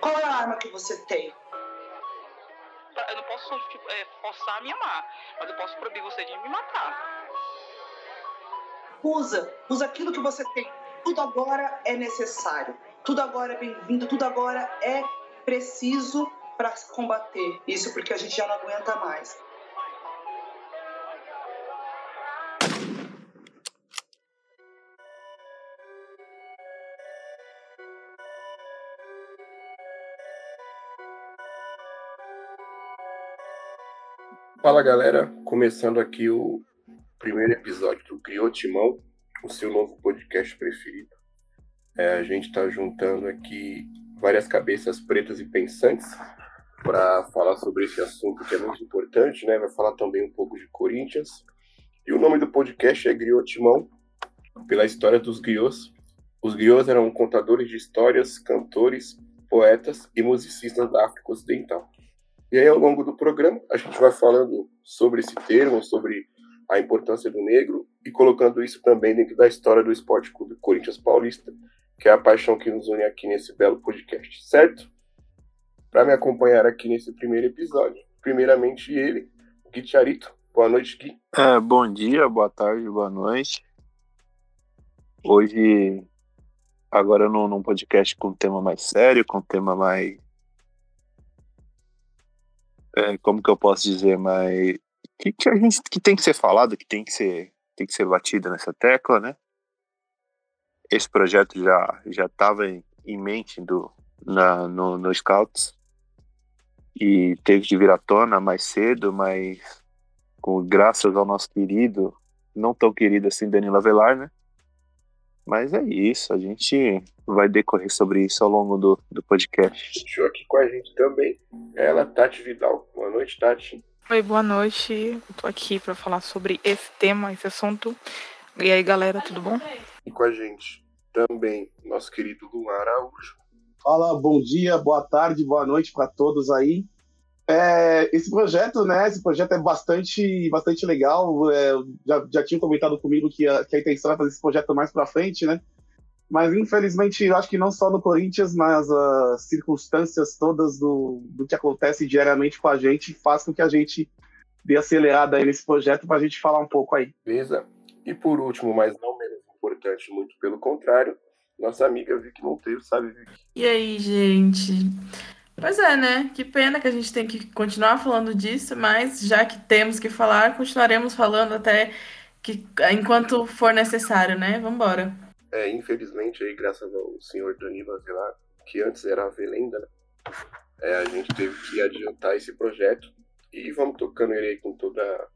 Qual é a arma que você tem? Eu não posso tipo, é, forçar a me amar, mas eu posso proibir você de me matar. Usa, usa aquilo que você tem. Tudo agora é necessário. Tudo agora é bem-vindo. Tudo agora é preciso para combater isso, porque a gente já não aguenta mais. Fala galera, começando aqui o primeiro episódio do Criou Timão, o seu novo podcast preferido. É, a gente está juntando aqui várias cabeças pretas e pensantes para falar sobre esse assunto que é muito importante, né? Vai falar também um pouco de Corinthians. E o nome do podcast é Griot Timão, pela história dos griots. Os griots eram contadores de histórias, cantores, poetas e musicistas da África Ocidental. E aí, ao longo do programa, a gente vai falando sobre esse termo, sobre a importância do negro e colocando isso também dentro da história do Esporte Clube Corinthians Paulista, que é a paixão que nos une aqui nesse belo podcast, certo? Para me acompanhar aqui nesse primeiro episódio, primeiramente ele, Gui Charito. Boa noite, Gui. É, bom dia, boa tarde, boa noite. Hoje, agora num podcast com um tema mais sério, com um tema mais é, como que eu posso dizer, mas que, que a gente que tem que ser falado, que tem que ser tem que ser batido nessa tecla, né? Esse projeto já já estava em, em, mente do na no, no Scouts e teve que vir à tona mais cedo, mas com graças ao nosso querido, não tão querido assim Danilo Avelar, né? Mas é isso, a gente vai decorrer sobre isso ao longo do, do podcast. Deixou aqui com a gente também ela, Tati Vidal. Boa noite, Tati. Oi, boa noite. Eu tô aqui para falar sobre esse tema, esse assunto. E aí, galera, tudo bom? E com a gente também nosso querido Luan Araújo. Fala, bom dia, boa tarde, boa noite para todos aí. É, esse projeto, né? Esse projeto é bastante, bastante legal. É, já, já tinha comentado comigo que a, que a intenção é fazer esse projeto mais para frente, né? Mas infelizmente, eu acho que não só no Corinthians, mas as circunstâncias todas do, do que acontece diariamente com a gente faz com que a gente dê acelerada aí nesse projeto para a gente falar um pouco aí. Beleza. E por último, mas não menos importante, muito pelo contrário, nossa amiga Vicky Monteiro, sabe, Vicky? E aí, gente? Pois é, né? Que pena que a gente tem que continuar falando disso, mas já que temos que falar, continuaremos falando até que enquanto for necessário, né? Vamos embora. É, infelizmente aí, graças ao senhor Danilo Avelar, que antes era a Velenda, né? é, a gente teve que adiantar esse projeto e vamos tocando ele aí com toda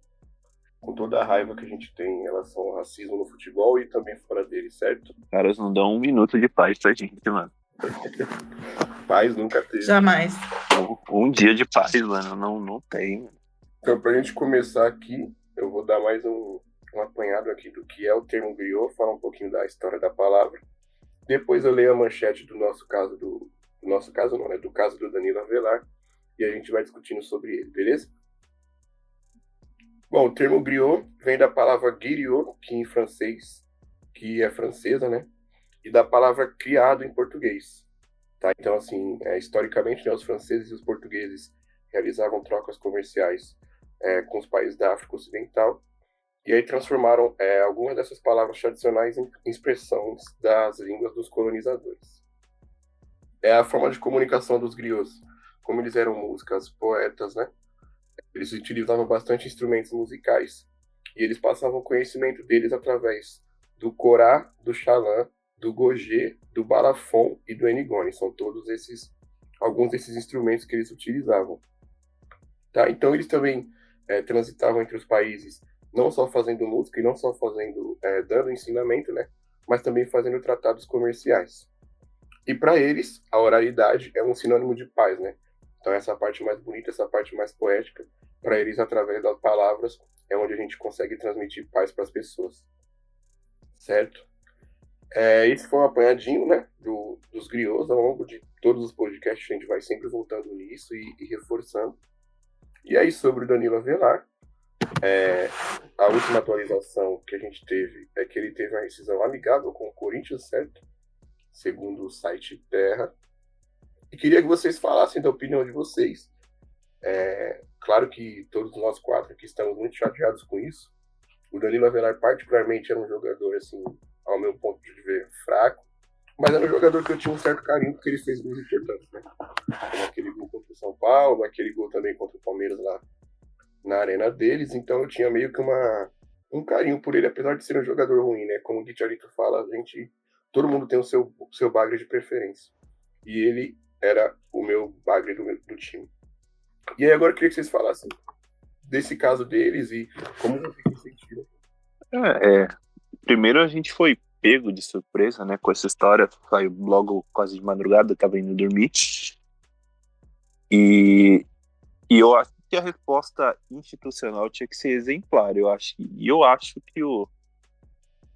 com toda a raiva que a gente tem em relação ao racismo no futebol e também fora dele, certo? Caras não dão um minuto de paz pra gente, mano. paz nunca teve. Jamais. Um, um, dia de paz, mano, não, não tem. Então, pra gente começar aqui, eu vou dar mais um, um apanhado aqui do que é o termo griot, falar um pouquinho da história da palavra. Depois eu leio a manchete do nosso caso, do, do nosso caso não, né? Do caso do Danilo Avelar, e a gente vai discutindo sobre ele, beleza? Bom, o termo griot vem da palavra griot, que em francês, que é francesa, né? E da palavra criado em português. Tá? Então, assim, é, historicamente, né, os franceses e os portugueses realizavam trocas comerciais é, com os países da África Ocidental e aí transformaram é, algumas dessas palavras tradicionais em expressões das línguas dos colonizadores. É a forma de comunicação dos griots. Como eles eram músicas, poetas, né? Eles utilizavam bastante instrumentos musicais e eles passavam conhecimento deles através do corá, do xalã, do gogê, do balafon e do enigone. São todos esses alguns desses instrumentos que eles utilizavam. Tá? Então eles também é, transitavam entre os países não só fazendo música e não só fazendo é, dando ensinamento, né, mas também fazendo tratados comerciais. E para eles, a oralidade é um sinônimo de paz, né? Então essa parte mais bonita, essa parte mais poética, para eles através das palavras é onde a gente consegue transmitir paz para as pessoas, certo? É, esse foi um apanhadinho, né, do, dos griots ao longo de todos os podcasts, a gente vai sempre voltando nisso e, e reforçando. E aí sobre o Danilo Avelar, é, a última atualização que a gente teve é que ele teve uma rescisão amigável com o Corinthians, certo? segundo o site Terra. E queria que vocês falassem da opinião de vocês. É, claro que todos nós quatro aqui estamos muito chateados com isso. O Danilo Avelar, particularmente, era um jogador, assim, ao meu ponto de ver, fraco. Mas era um jogador que eu tinha um certo carinho, porque ele fez gols importantes, né? Como aquele gol contra o São Paulo, aquele gol também contra o Palmeiras lá na arena deles. Então eu tinha meio que uma, um carinho por ele, apesar de ser um jogador ruim, né? Como o Guicharito fala, a gente. Todo mundo tem o seu, o seu bagre de preferência. E ele era o meu bagre do, do time. E aí agora eu queria que vocês falassem desse caso deles e como vocês sentiram. É, é, primeiro a gente foi pego de surpresa, né, com essa história. Saiu logo quase de madrugada, tava indo dormir. E, e eu acho que a resposta institucional tinha que ser exemplar. Eu acho, e eu acho que o,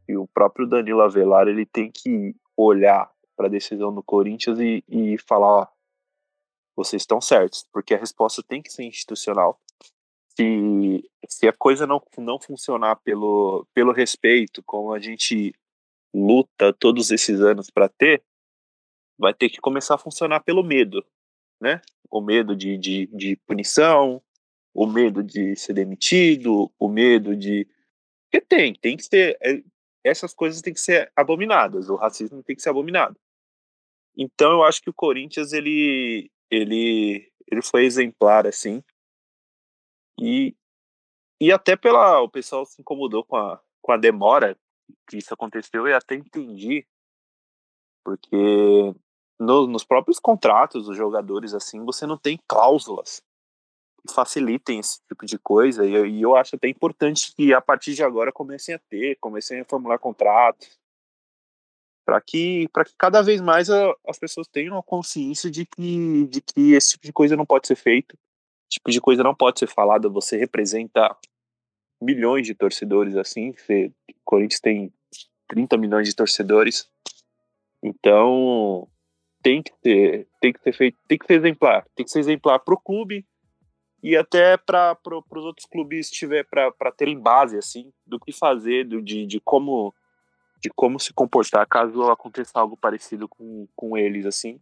que o próprio Danilo Avelar ele tem que olhar para a decisão do Corinthians e, e falar: ó, vocês estão certos, porque a resposta tem que ser institucional. Se, se a coisa não, não funcionar pelo, pelo respeito, como a gente luta todos esses anos para ter, vai ter que começar a funcionar pelo medo, né? O medo de, de, de punição, o medo de ser demitido, o medo de. Porque tem, tem que ser. É, essas coisas têm que ser abominadas, o racismo tem que ser abominado. Então eu acho que o Corinthians ele ele ele foi exemplar assim. E e até pela o pessoal se incomodou com a com a demora que isso aconteceu e até entendi porque no, nos próprios contratos dos jogadores assim você não tem cláusulas que facilitem esse tipo de coisa e, e eu acho até importante que a partir de agora comecem a ter comecem a formular contratos para que para que cada vez mais a, as pessoas tenham a consciência de que de que esse tipo de coisa não pode ser feito, tipo de coisa não pode ser falada. Você representa milhões de torcedores assim, você, Corinthians tem 30 milhões de torcedores, então tem que ter tem que ser feito, tem que ser exemplar, tem que ser exemplar para o clube e até para pro, os outros clubes tiver para terem base assim do que fazer, do, de, de como de como se comportar caso aconteça algo parecido com, com eles, assim.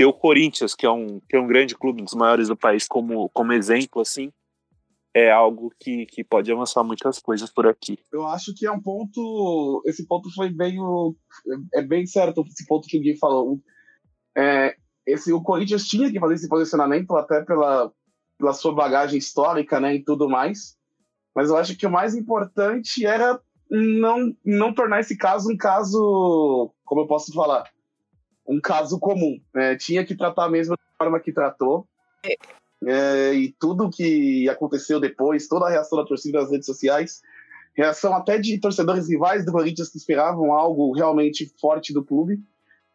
Ter o Corinthians, que é um, que é um grande clube, um dos maiores do país, como, como exemplo, assim, é algo que, que pode avançar muitas coisas por aqui. Eu acho que é um ponto. Esse ponto foi bem. É bem certo esse ponto que o Gui falou. É, esse, o Corinthians tinha que fazer esse posicionamento, até pela, pela sua bagagem histórica né, e tudo mais. Mas eu acho que o mais importante era não, não tornar esse caso um caso, como eu posso falar, um caso comum. Né? Tinha que tratar a mesma forma que tratou. É. E tudo que aconteceu depois, toda a reação da torcida nas redes sociais, reação até de torcedores rivais do Corinthians que esperavam algo realmente forte do clube.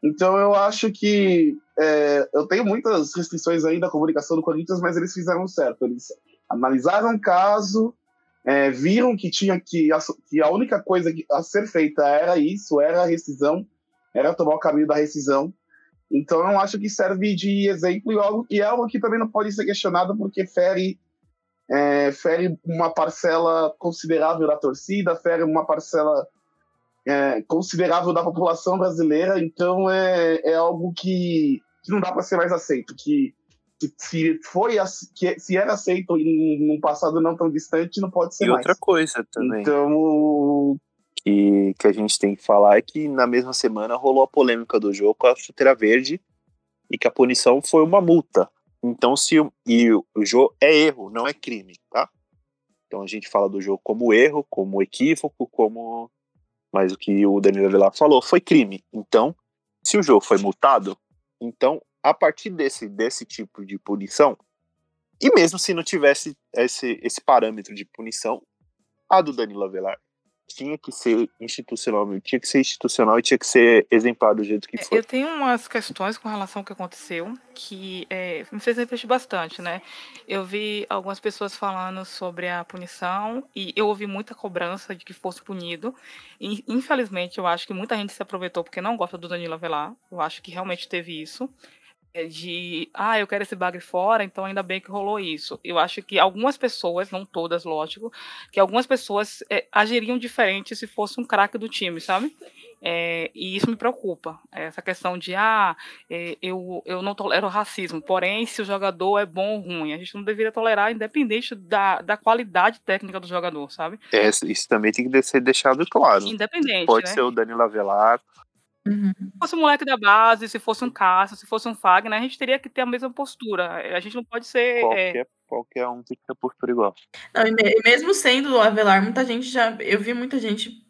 Então eu acho que é, eu tenho muitas restrições aí da comunicação do Corinthians, mas eles fizeram certo. Eles analisaram o caso, é, viram que tinha que a, que a única coisa a ser feita era isso, era a rescisão, era tomar o caminho da rescisão. Então eu acho que serve de exemplo e, algo, e é algo que também não pode ser questionado porque fere é, fere uma parcela considerável da torcida, fere uma parcela é, considerável da população brasileira. Então é, é algo que, que não dá para ser mais aceito, que se foi que se era aceito em um passado não tão distante, não pode ser e mais. outra coisa também. Então, que, a gente tem que falar é que na mesma semana rolou a polêmica do jogo com a chuteira verde e que a punição foi uma multa. Então, se e o jogo é erro, não é crime, tá? Então a gente fala do jogo como erro, como equívoco, como mas o que o Danilo Avelar falou foi crime. Então, se o jogo foi multado, então a partir desse, desse tipo de punição, e mesmo se não tivesse esse, esse parâmetro de punição, a do Danilo Avelar tinha que ser institucional, tinha que ser institucional e tinha que ser exemplar do jeito que é, foi. Eu tenho umas questões com relação ao que aconteceu que é, me fez refletir bastante, né? Eu vi algumas pessoas falando sobre a punição e eu ouvi muita cobrança de que fosse punido. E, infelizmente, eu acho que muita gente se aproveitou porque não gosta do Danilo Avelar. Eu acho que realmente teve isso. De ah, eu quero esse bagre fora, então ainda bem que rolou isso. Eu acho que algumas pessoas, não todas, lógico, que algumas pessoas é, agiriam diferente se fosse um craque do time, sabe? É, e isso me preocupa. Essa questão de, ah, é, eu, eu não tolero racismo, porém, se o jogador é bom ou ruim, a gente não deveria tolerar, independente da, da qualidade técnica do jogador, sabe? É, isso também tem que ser deixado claro. Independente. Pode né? ser o Danilo Avelar, Uhum. Se fosse um moleque da base, se fosse um Cássio, se fosse um Fagner, a gente teria que ter a mesma postura. A gente não pode ser. é, qualquer, qualquer um tem que ter postura igual. Não, e me- e mesmo sendo o Avelar, muita gente já. Eu vi muita gente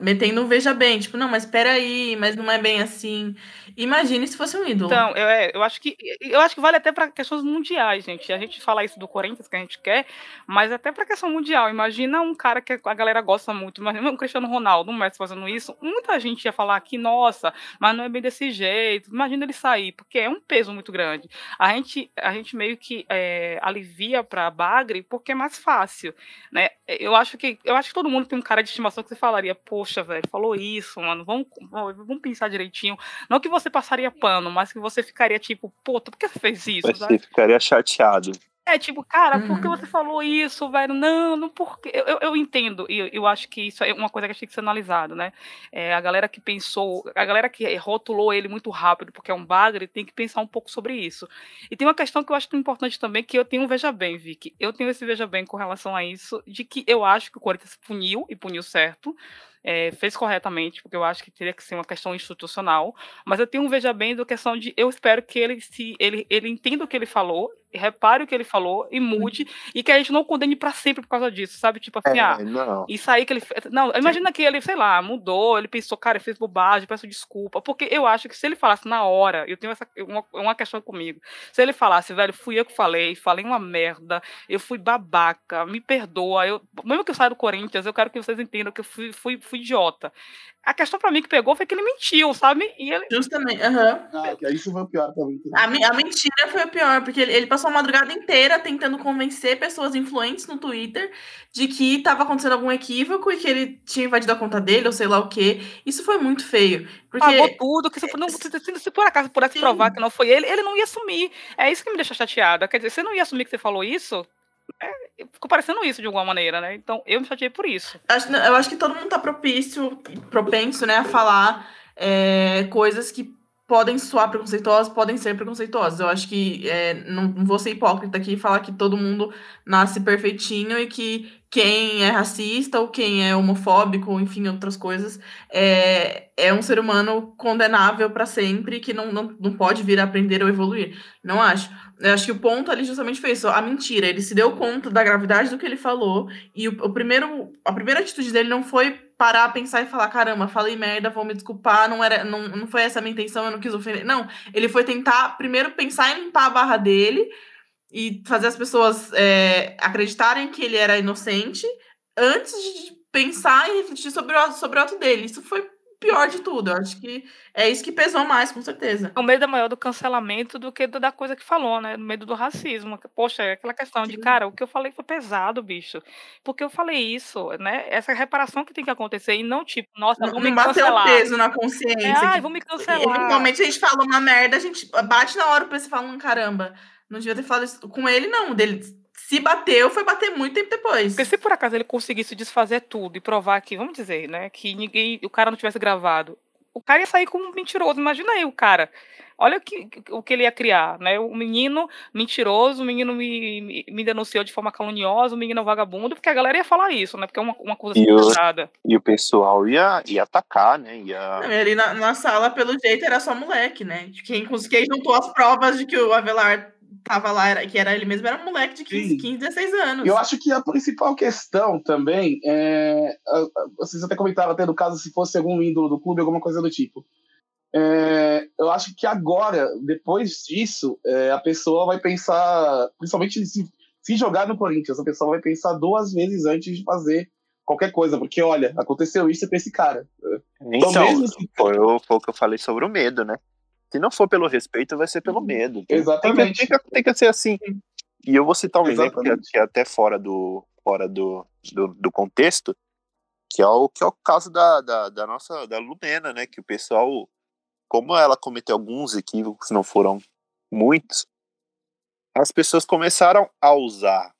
metendo um veja bem, tipo, não, mas peraí, mas não é bem assim. Imagine se fosse um ídolo. Então, eu, é, eu acho que eu acho que vale até para questões mundiais, gente. A gente fala isso do Corinthians que a gente quer, mas até para questão mundial. Imagina um cara que a galera gosta muito, imagina um Cristiano Ronaldo, um Messi fazendo isso. Muita gente ia falar que, nossa, mas não é bem desse jeito. Imagina ele sair, porque é um peso muito grande. A gente, a gente meio que é, alivia para Bagre porque é mais fácil, né? Eu acho que eu acho que todo mundo tem um cara de estimação que você falaria, poxa, velho, falou isso, mano, vamos, vamos pensar direitinho. Não que você passaria pano, mas que você ficaria tipo, puta, por que você fez isso? Você ficaria chateado. É, tipo, cara, por que Uhum. você falou isso, velho? Não, não porque. Eu, eu, eu entendo, e eu, eu acho que isso é uma coisa que tem que ser analisado, né? É, a galera que pensou, a galera que rotulou ele muito rápido porque é um bagre, tem que pensar um pouco sobre isso. E tem uma questão que eu acho importante também, que eu tenho um veja bem, Vicky. Eu tenho esse veja bem com relação a isso, de que eu acho que o Corinthians puniu, e puniu certo. é, fez corretamente, porque eu acho que teria que ser uma questão institucional, mas eu tenho um veja bem da questão de eu espero que ele se ele, ele entenda o que ele falou, repare o que ele falou e mude, e que a gente não condene pra sempre por causa disso, sabe? Tipo assim, ah, É, não. isso aí que ele fez. Não, imagina que ele, sei lá, mudou, ele pensou, cara, ele fez bobagem, peço desculpa. Porque eu acho que se ele falasse na hora, eu tenho essa, uma, uma questão comigo. Se ele falasse, velho, fui eu que falei, falei uma merda, eu fui babaca, me perdoa. Eu, mesmo que eu saia do Corinthians, eu quero que vocês entendam que eu fui, fui, fui idiota. A questão pra mim que pegou foi que ele mentiu, sabe? E ele. Justamente, aham. Ah, que isso foi o pior também. A, me- a mentira foi o pior, porque ele, ele passou a madrugada inteira tentando convencer pessoas influentes no Twitter de que estava acontecendo algum equívoco e que ele tinha invadido a conta dele, ou sei lá o quê. Isso foi muito feio. Porque Pagou tudo, que se, não, se, se- por acaso pudesse Sim. provar que não foi ele, ele não ia assumir. É isso que me deixa chateada. Quer dizer, você não ia assumir que você falou isso? É, ficou parecendo isso de alguma maneira, né? Então eu me chateei por isso. acho- eu acho que todo mundo tá propício, propenso, né, a falar é, coisas que podem soar preconceituosas, podem ser preconceituosas. Eu acho que é, não, não vou ser hipócrita aqui e falar que todo mundo nasce perfeitinho e que quem é racista ou quem é homofóbico, enfim, outras coisas, é, é um ser humano condenável para sempre que não, não, não pode vir a aprender ou evoluir. Não acho. Eu acho que o ponto ali justamente foi isso, a mentira. Ele se deu conta da gravidade do que ele falou e o, o primeiro, a primeira atitude dele não foi parar, pensar e falar, caramba, falei merda, vou me desculpar, não era, não, não foi essa a minha intenção, eu não quis ofender. Não, ele foi tentar primeiro pensar em limpar a barra dele e fazer as pessoas é, acreditarem que ele era inocente antes de pensar e refletir sobre o, sobre o ato dele. Isso foi pior de tudo. Eu acho que é isso que pesou mais, com certeza. O medo é maior do cancelamento do que da coisa que falou, né? O medo do racismo. Poxa, é aquela questão de, Sim. cara, o que eu falei foi pesado, bicho. Porque eu falei isso, né? Essa reparação que tem que acontecer e não tipo, nossa, vão me não bateu cancelar. peso na É, consciência. ai, que vão me cancelar. Eventualmente a gente fala uma merda, a gente bate na hora pra você falar, hum, caramba, não devia ter falado isso com ele, não. Dele se bateu, foi bater muito tempo depois. Porque se por acaso ele conseguisse desfazer tudo e provar que, vamos dizer, né, que ninguém, o cara não tivesse gravado, o cara ia sair como um mentiroso. Imagina aí o cara. Olha o que, o que ele ia criar, né? O menino mentiroso, o menino me, me, me denunciou de forma caluniosa, o menino vagabundo, porque a galera ia falar isso, né? Porque é uma, uma acusação E o- pesada. E o pessoal ia, ia atacar, né? Ia... Não, ali na, na sala, pelo jeito, era só moleque, né? Quem, quem juntou as provas de que o Avelar tava lá, era, que era ele mesmo, era um moleque de 15, Sim. 15 16 anos. Eu acho que a principal questão também é. Vocês até comentaram até do caso se fosse algum ídolo do clube, alguma coisa do tipo. É, eu acho que agora, depois disso, é, a pessoa vai pensar, principalmente se, se jogar no Corinthians, a pessoa vai pensar duas vezes antes de fazer qualquer coisa, porque olha, aconteceu isso com esse cara. Então, mesmo se- foi, o, foi o que eu falei sobre o medo, né? Se não for pelo respeito, vai ser pelo medo. Tem- Exatamente. Tem que, tem que, tem que ser assim. E eu vou citar um exemplo que, é- que é até fora do, fora do, do, do contexto, que é o que é o caso da, da, da nossa da Lumena, né? Que o pessoal, como ela cometeu alguns equívocos, não foram muitos, as pessoas começaram a usar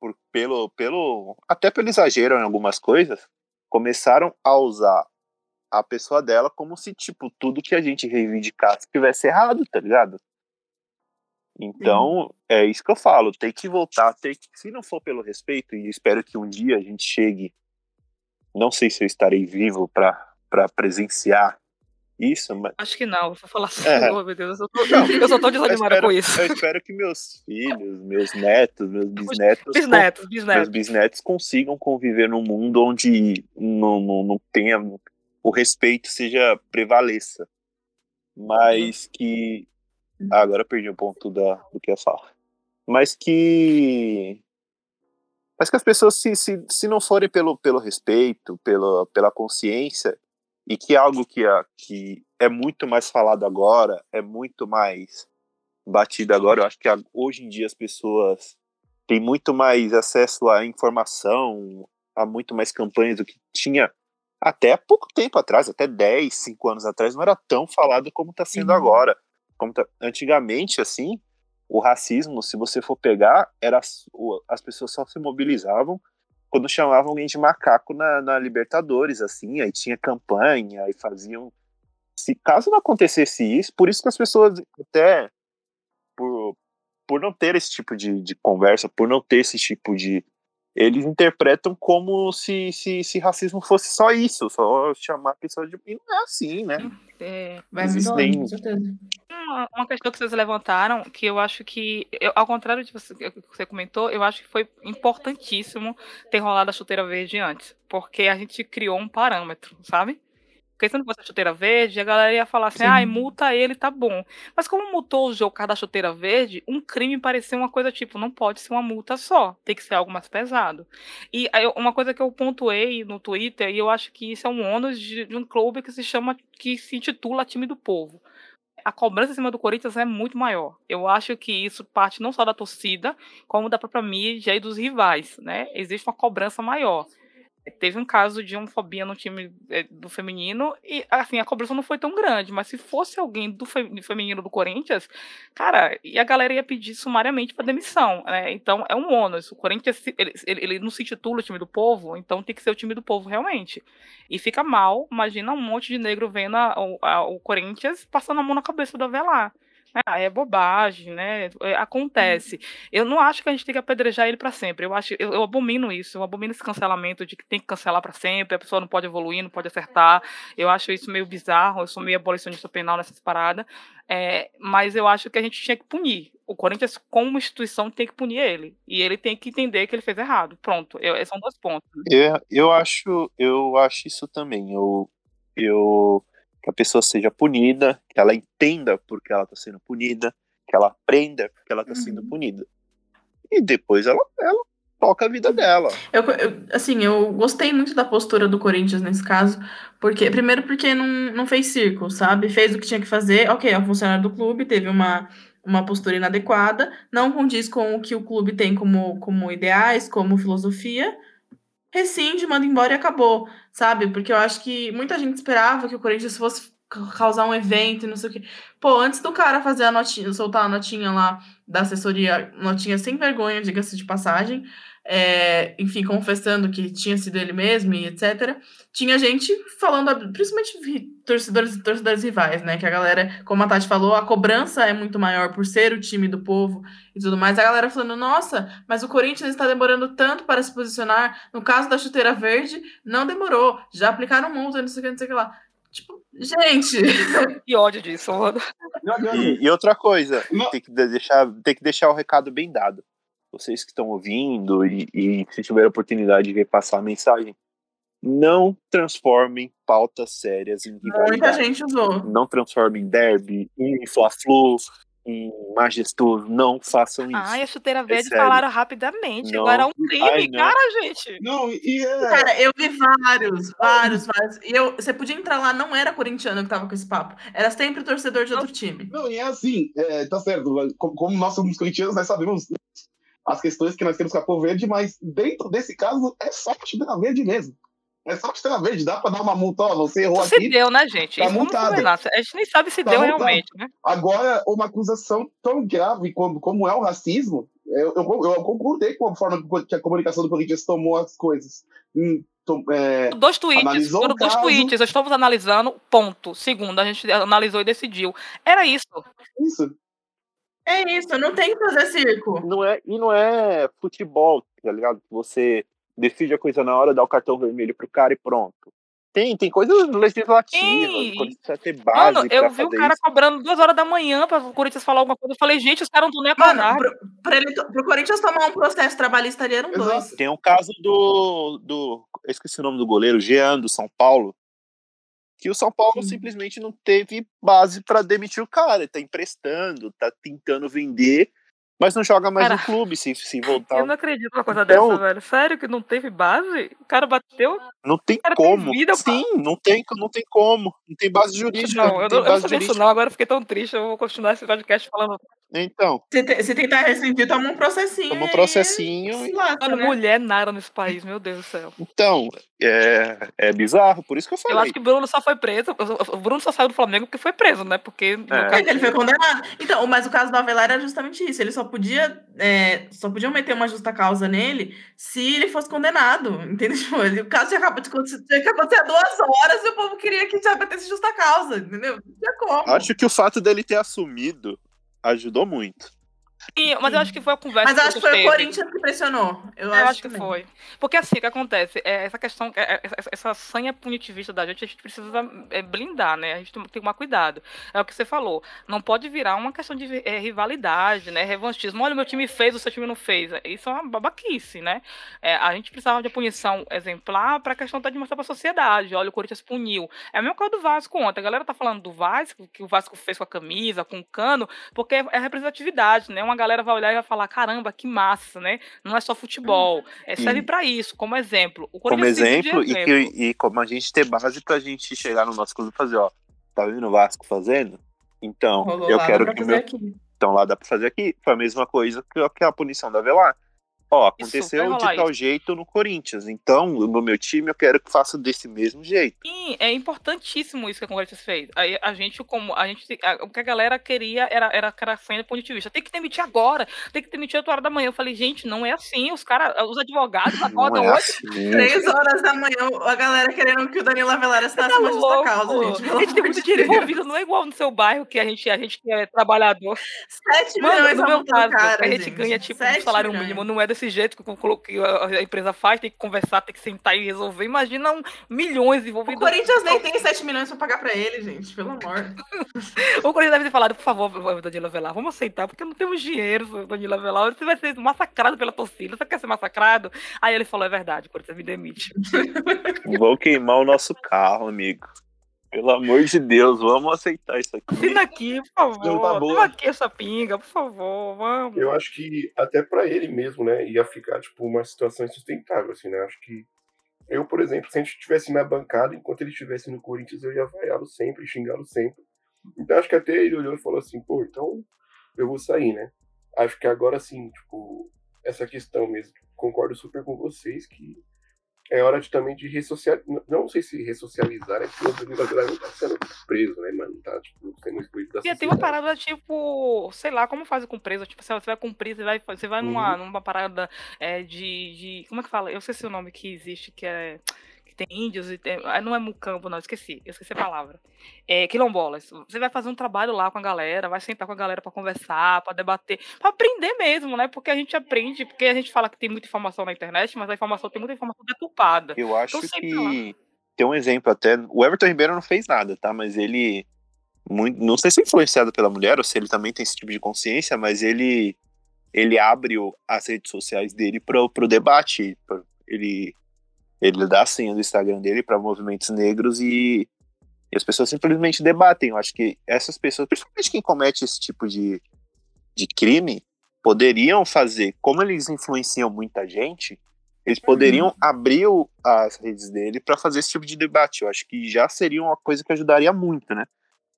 por, pelo, pelo até pelo exagero em algumas coisas, começaram a usar a pessoa dela como se tipo tudo que a gente reivindicasse tivesse errado, tá ligado? Então, Sim. é isso que eu falo, tem que voltar, tem que, se não for pelo respeito, e espero que um dia a gente chegue, não sei se eu estarei vivo para presenciar isso, mas... Acho que não, vou falar assim, é. oh, meu Deus, eu, tô, não, eu só tô desanimado com isso. Eu espero que meus filhos, meus netos, meus bisnetos, bisnetos, bisnetos. meus bisnetos consigam conviver num mundo onde não, não, não tenha o respeito seja prevaleça, mas que ah, agora perdi o ponto da, do que ia falar. Mas que. Mas que as pessoas, se, se, se não forem pelo, pelo respeito, pelo, pela consciência, e que algo que, a, que é muito mais falado agora, é muito mais batido agora, eu acho que hoje em dia as pessoas têm muito mais acesso à informação, a muito mais campanhas do que tinha até pouco tempo atrás, até 10, 5 anos atrás, não era tão falado como está sendo uhum. agora como tá, antigamente, assim, o racismo, se você for pegar, era as pessoas só se mobilizavam quando chamavam alguém de macaco na, na Libertadores, assim, aí tinha campanha, aí faziam. Se caso não acontecesse isso, por isso que as pessoas até por, por não ter esse tipo de, de conversa, por não ter esse tipo de, eles interpretam como se, se, se racismo fosse só isso, só chamar a pessoa de. E não é assim, né? É, vai Existem... com certeza. Uma, uma questão que vocês levantaram, que eu acho que, eu, ao contrário de você, que você comentou, eu acho que foi importantíssimo ter rolado a chuteira verde antes, porque a gente criou um parâmetro, sabe? Porque se não fosse a chuteira verde, a galera ia falar assim, ai, multa ele, tá bom. Mas como multou o jogo da chuteira verde, um crime parecia uma coisa tipo, não pode ser uma multa só, tem que ser algo mais pesado. E uma coisa que eu pontuei no Twitter, e eu acho que isso é um ônus de, de um clube que se chama, que se intitula Time do Povo a cobrança em cima do Corinthians é muito maior. Eu acho que isso parte não só da torcida, como da própria mídia e dos rivais, né? Existe uma cobrança maior teve um caso de homofobia no time é, do feminino e assim a cobrança não foi tão grande, mas se fosse alguém do feminino do Corinthians, cara, e a galera ia pedir sumariamente para demissão, né? Então é um ônus. O Corinthians ele, ele, não se intitula o time do povo, então tem que ser o time do povo realmente. E fica mal, imagina um monte de negro vendo a, a, o Corinthians passando a mão na cabeça do Avelar. Ah, é bobagem, né? É, acontece. Eu não acho que a gente tem que apedrejar ele para sempre. Eu acho, eu, eu, abomino isso. Eu abomino esse cancelamento de que tem que cancelar para sempre. A pessoa não pode evoluir, não pode acertar. Eu acho isso meio bizarro. Eu sou meio abolicionista penal nessas paradas. É, mas eu acho que a gente tinha que punir. O Corinthians, como instituição, tem que punir ele. E ele tem que entender que ele fez errado. Pronto. Eu, são dois pontos. Eu, eu acho, eu acho isso também. Eu, eu que a pessoa seja punida, que ela entenda porque ela está sendo punida, que ela aprenda porque ela está sendo uhum. punida. E depois ela, ela toca a vida dela. Eu, eu, assim, eu gostei muito da postura do Corinthians nesse caso, porque primeiro porque não, não fez circo, sabe? Fez o que tinha que fazer, ok, é um funcionário do clube, teve uma, uma postura inadequada, não condiz com o que o clube tem como, como ideais, como filosofia, rescinde, manda embora e acabou, sabe? Porque eu acho que muita gente esperava que o Corinthians fosse causar um evento e não sei o quê. Pô, antes do cara fazer a notinha, soltar a notinha lá da assessoria, notinha sem vergonha, diga-se de passagem, é, enfim, confessando que tinha sido ele mesmo e etc. Tinha gente falando, principalmente torcedores e torcedores rivais, né? Que a galera, como a Tati falou, a cobrança é muito maior por ser o time do povo e tudo mais. A galera falando, nossa, mas o Corinthians está demorando tanto para se posicionar. No caso da chuteira verde, não demorou. Já aplicaram multa, não sei o que, não sei o que lá. Tipo, gente. Que ódio disso, mano. E, e outra coisa, tem que, deixar, tem que deixar o recado bem dado vocês que estão ouvindo e, e se tiver a oportunidade de repassar a mensagem, não transformem pautas sérias em rivalidade. Muita gente usou. Não transformem derby em fla-flu, em majestoso. Não façam isso. Ai, a chuteira é verde é falaram rapidamente. Não. Agora é um crime, Ai, cara, gente. Não, e é... Cara, eu vi vários, vários, vários. E eu, você podia entrar lá, não era corintiano que tava com esse papo. Era sempre torcedor de outro time. Não, e é assim, é, tá certo. Como, como nós somos corintianos, nós sabemos as questões que nós temos com a cor verde, mas dentro desse caso é só chuteira verde mesmo. É só estrela verde, dá pra dar uma multa, ó, você errou Se aqui. deu, né, gente? Tá multado. A gente nem sabe se Tá deu realmente, né? Agora, uma acusação tão grave como, como é o racismo, eu, eu, eu concordei com a forma que a comunicação do Corinthians tomou as coisas. Hum, tom- é, Dois tweets, foram dois tweets, estamos analisando, ponto. Segundo, a gente analisou e decidiu. Era isso. isso. É isso, não tem que fazer circo. Não é, e não é futebol, tá ligado? Que Você decide a coisa na hora, dá o cartão vermelho pro cara e pronto. Tem, tem coisas legislativas, Sim. quando você precisa ter base Mano, eu vi o cara isso. cobrando duas horas da manhã pra o Corinthians falar alguma coisa. Eu falei, gente, os caras não estão nem Mano, acordados. pro, pra ele, to- pro Corinthians tomar um processo trabalhista ali eram Exato. dois. Tem o caso do, do. Eu esqueci o nome do goleiro, Jean, do São Paulo. Que o São Paulo Sim. simplesmente não teve base pra demitir o cara. Ele tá emprestando, tá tentando vender, mas não joga mais Cara, no clube se, se Eu voltar. não acredito numa coisa Então- dessa, velho. Sério que não teve base? O cara bateu. Não tem como. vida, Sim, não tem, não tem como. Não tem base jurídica. Não, eu não, eu não sabia disso, jurídica. não. Agora eu fiquei tão triste. Eu vou continuar esse podcast falando. Então, Se, te- se tentar rescindir, toma um processinho. toma um processinho. E- lasca, né? mulher nada nesse país, meu Deus do céu. Então, é, é bizarro, por isso que eu falei. Eu acho que o Bruno só foi preso. O Bruno só saiu do Flamengo porque foi preso, né? Porque. É. É caso- que ele foi condenado. Então, mas o caso do Avelar era justamente isso. Ele só podia, é, só podiam meter uma justa causa nele se ele fosse condenado. Entendeu? Tipo, o caso tinha acabado de acontecer, tinha que acontecer há duas horas e o povo queria que já metesse justa causa, entendeu? Não tinha como. Acho que o fato dele ter assumido ajudou muito. Sim, mas eu acho que foi a conversa Mas eu acho que foi o teve. Corinthians que pressionou. Eu, Eu acho que também. foi. Porque assim, o que acontece? É, essa questão, é, é, essa, essa sanha punitivista da gente, a gente precisa é, blindar, né? A gente tem que tomar cuidado. É o que você falou. Não pode virar uma questão de é, rivalidade, né? Revanchismo. Olha, o meu time fez, o seu time não fez. Isso é uma babaquice, né? É, a gente precisava de uma punição exemplar para a questão de mostrar para a sociedade. Olha, o Corinthians puniu. É a mesma coisa do Vasco ontem. A galera tá falando do Vasco, que o Vasco fez com a camisa, com o cano, porque é representatividade, né? Uma galera vai olhar e vai falar, caramba, que massa, né? Não é só futebol. É, serve E- para isso, como exemplo. Como de exemplo, e, que- e como a gente ter base pra gente chegar no nosso clube e fazer, ó, tá vendo o Vasco fazendo? Então, Rolou eu lá, quero que meu. aqui. Então lá dá pra fazer aqui. Foi a mesma coisa que, que a punição da Velar. Ó, aconteceu de tal isso. jeito no Corinthians. Então, no meu time, eu quero que faça desse mesmo jeito. Sim, é importantíssimo isso que a Corinthians fez. Aí a gente, como a gente, a- o que a galera queria era era era sanha punitivista. Tem que demitir agora, tem que demitir 8 horas da manhã. Eu falei, gente, não é assim. Os caras, os advogados acordam é hoje. assim. Três horas da manhã, a galera querendo que o Danilo Avelar assinasse Tá uma justa causa, gente. a gente tem muito de dinheiro Deus. envolvido, não é igual no seu bairro que a gente, a gente é trabalhador. Sete Mano, milhões no a meu caso, cara, a gente gente. ganha tipo um salário milhões. mínimo, não é desse jeito que, o- que a empresa faz, tem que conversar, tem que sentar e resolver. Imagina um, milhões O envolvidos. Corinthians nem tem 7 milhões pra pagar pra ele, gente. Pelo amor. O Corinthians deve ter falado, por favor, Danilo Avelar, vamos aceitar, porque não temos dinheiro, Danilo Avelar. Você vai ser massacrado pela torcida. Você quer ser massacrado? Aí ele falou, é verdade, Corinthians me demite. Vou queimar o nosso carro, amigo. Pelo amor de Deus, vamos aceitar isso aqui. Assina aqui, por favor. Não tá aqui essa pinga, por favor, vamos. Eu acho que até pra ele mesmo, né, ia ficar tipo uma situação insustentável, assim, né? Acho que eu, por exemplo, se a gente estivesse na bancada, enquanto ele estivesse no Corinthians, eu ia vaiá-lo sempre, xingá-lo sempre. Então acho que até ele olhou e falou assim, pô, então eu vou sair, né? Acho que agora sim, tipo, essa questão mesmo, concordo super com vocês que é hora de também de ressocializar, não sei se ressocializar, é porque o Avelar não tá sendo preso, né, mano? Tá, tipo, sendo excluído da E tem uma sociedade. parada tipo, sei lá, como faz com preso? Tipo, você vai cumprir, você vai, você vai numa, numa parada é, de, de. Como é que fala? Eu esqueci o nome que existe, que é. Que tem índios e tem, ah, não é mucambo, não, esqueci, eu esqueci a palavra. É, quilombolas. Você vai fazer um trabalho lá com a galera, vai sentar com a galera pra conversar, pra debater, pra aprender mesmo, né? Porque a gente aprende, porque a gente fala que tem muita informação na internet, mas a informação tem muita informação deturpada. Eu acho Então, sempre lá. que tem um exemplo até. O Everton Ribeiro não fez nada, tá? Mas ele. Muito, não sei se é influenciado pela mulher ou se ele também tem esse tipo de consciência, mas ele ele abre o- as redes sociais dele pro, pro debate. ele, ele dá a senha do Instagram dele para movimentos negros e, e as pessoas simplesmente debatem. Eu acho que essas pessoas, principalmente quem comete esse tipo de, de crime, poderiam fazer, como eles influenciam muita gente, eles poderiam abrir o- as redes dele para fazer esse tipo de debate. Eu acho que já seria uma coisa que ajudaria muito, né?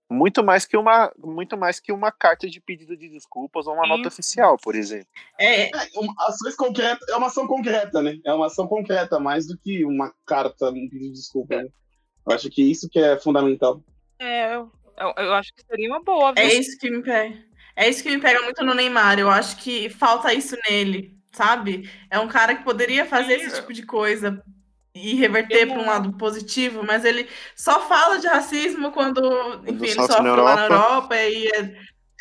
Muito mais que uma, muito mais que uma carta de pedido de desculpas ou uma Sim. nota oficial, por exemplo. É, É, uma, ações concretas, é uma ação concreta, né? É uma ação concreta, mais do que uma carta, um pedido de desculpa. Né? Eu acho que isso que é fundamental. É, eu, eu- eu acho que seria uma boa, viu? é isso que me pega. É isso que me pega muito no Neymar. Eu acho que falta isso nele, sabe? É um cara que poderia fazer esse tipo de coisa e reverter para um não- lado positivo, mas ele só fala de racismo quando, enfim, ele sofre na lá na Europa. Europa e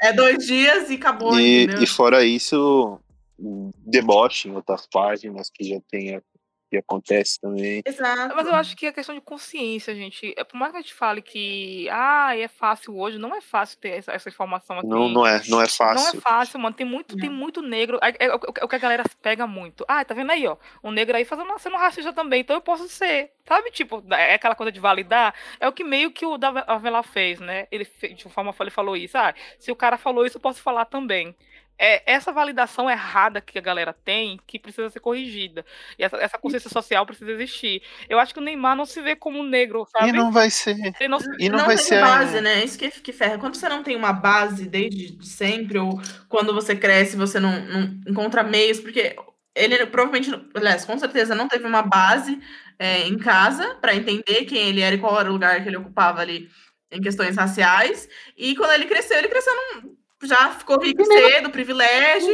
é, é dois dias e acabou, E, e fora isso, deboche em outras páginas que já tem, que acontece também. Exato. Mas eu acho que é questão de consciência, gente. É, por mais que a gente fale que ah, é fácil hoje, não é fácil ter essa, essa informação assim. Não, não é, não é Não é fácil. fácil, mano. Tem muito, tem Não. muito negro. É, é o é o que a galera pega muito. Ah, tá vendo aí, ó? Um negro aí fazendo, sendo racista também, então eu posso ser. Sabe, tipo, é aquela coisa de validar. É o que meio que o Davi Avelar fez, né? Ele, de uma forma, ele falou isso. Ah, se o cara falou isso, eu posso falar também. É essa validação errada que a galera tem que precisa ser corrigida. E essa, essa consciência social precisa existir. Eu acho que o Neymar não se vê como negro, sabe? E não vai ser. Ele não- E não, não vai tem ser. base, né? Isso que, que ferra. Quando você não tem uma base desde sempre, ou quando você cresce, você não, não encontra meios, porque ele provavelmente, aliás, com certeza não teve uma base é, em casa para entender quem ele era e qual era o lugar que ele ocupava ali em questões raciais. E quando ele cresceu, ele cresceu num, já ficou rico cedo, privilégio.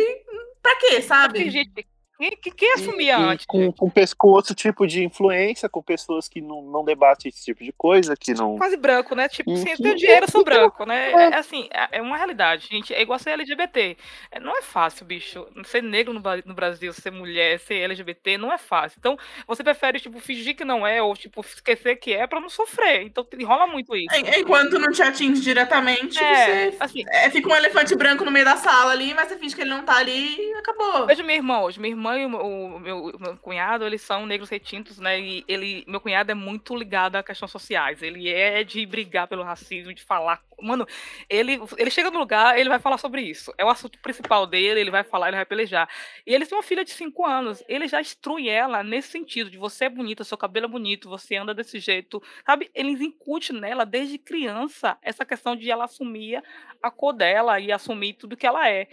Pra quê, sabe? gente- Quem, quem- quem assumia E antes? com, com, pes- com outro tipo de influência, com pessoas que não, não debatem esse tipo de coisa, que não. quase branco, né? Tipo, E se eu que- tenho dinheiro, eu sou branco, né? É, assim, é é uma realidade, gente. É igual ser LGBT. É, Não é fácil, bicho. Ser negro no, Brasil, ser mulher, ser LGBT, não é fácil. Então, você prefere, tipo, fingir que não é, ou, tipo, esquecer que é pra não sofrer. Então, rola muito isso. En- Enquanto não te atinge diretamente, É, você assim, é, fica um elefante branco no meio da sala ali, mas você finge que ele não tá ali e acabou. Veja minha irmã hoje. Minha irmã e o meu, meu- cunhado, eles são negros retintos, né? E ele, meu cunhado é muito ligado a questões sociais. Ele é de brigar pelo racismo, de falar. Mano, ele, ele chega no lugar, ele vai falar sobre isso. É o assunto principal dele, ele vai falar, ele vai pelejar. E ele tem uma filha de 5 anos. Ele já instrui ela nesse sentido, de você é bonita, seu cabelo é bonito, você anda desse jeito. Sabe? Eles incutem nela desde criança essa questão de ela assumir a cor dela e assumir tudo que ela é.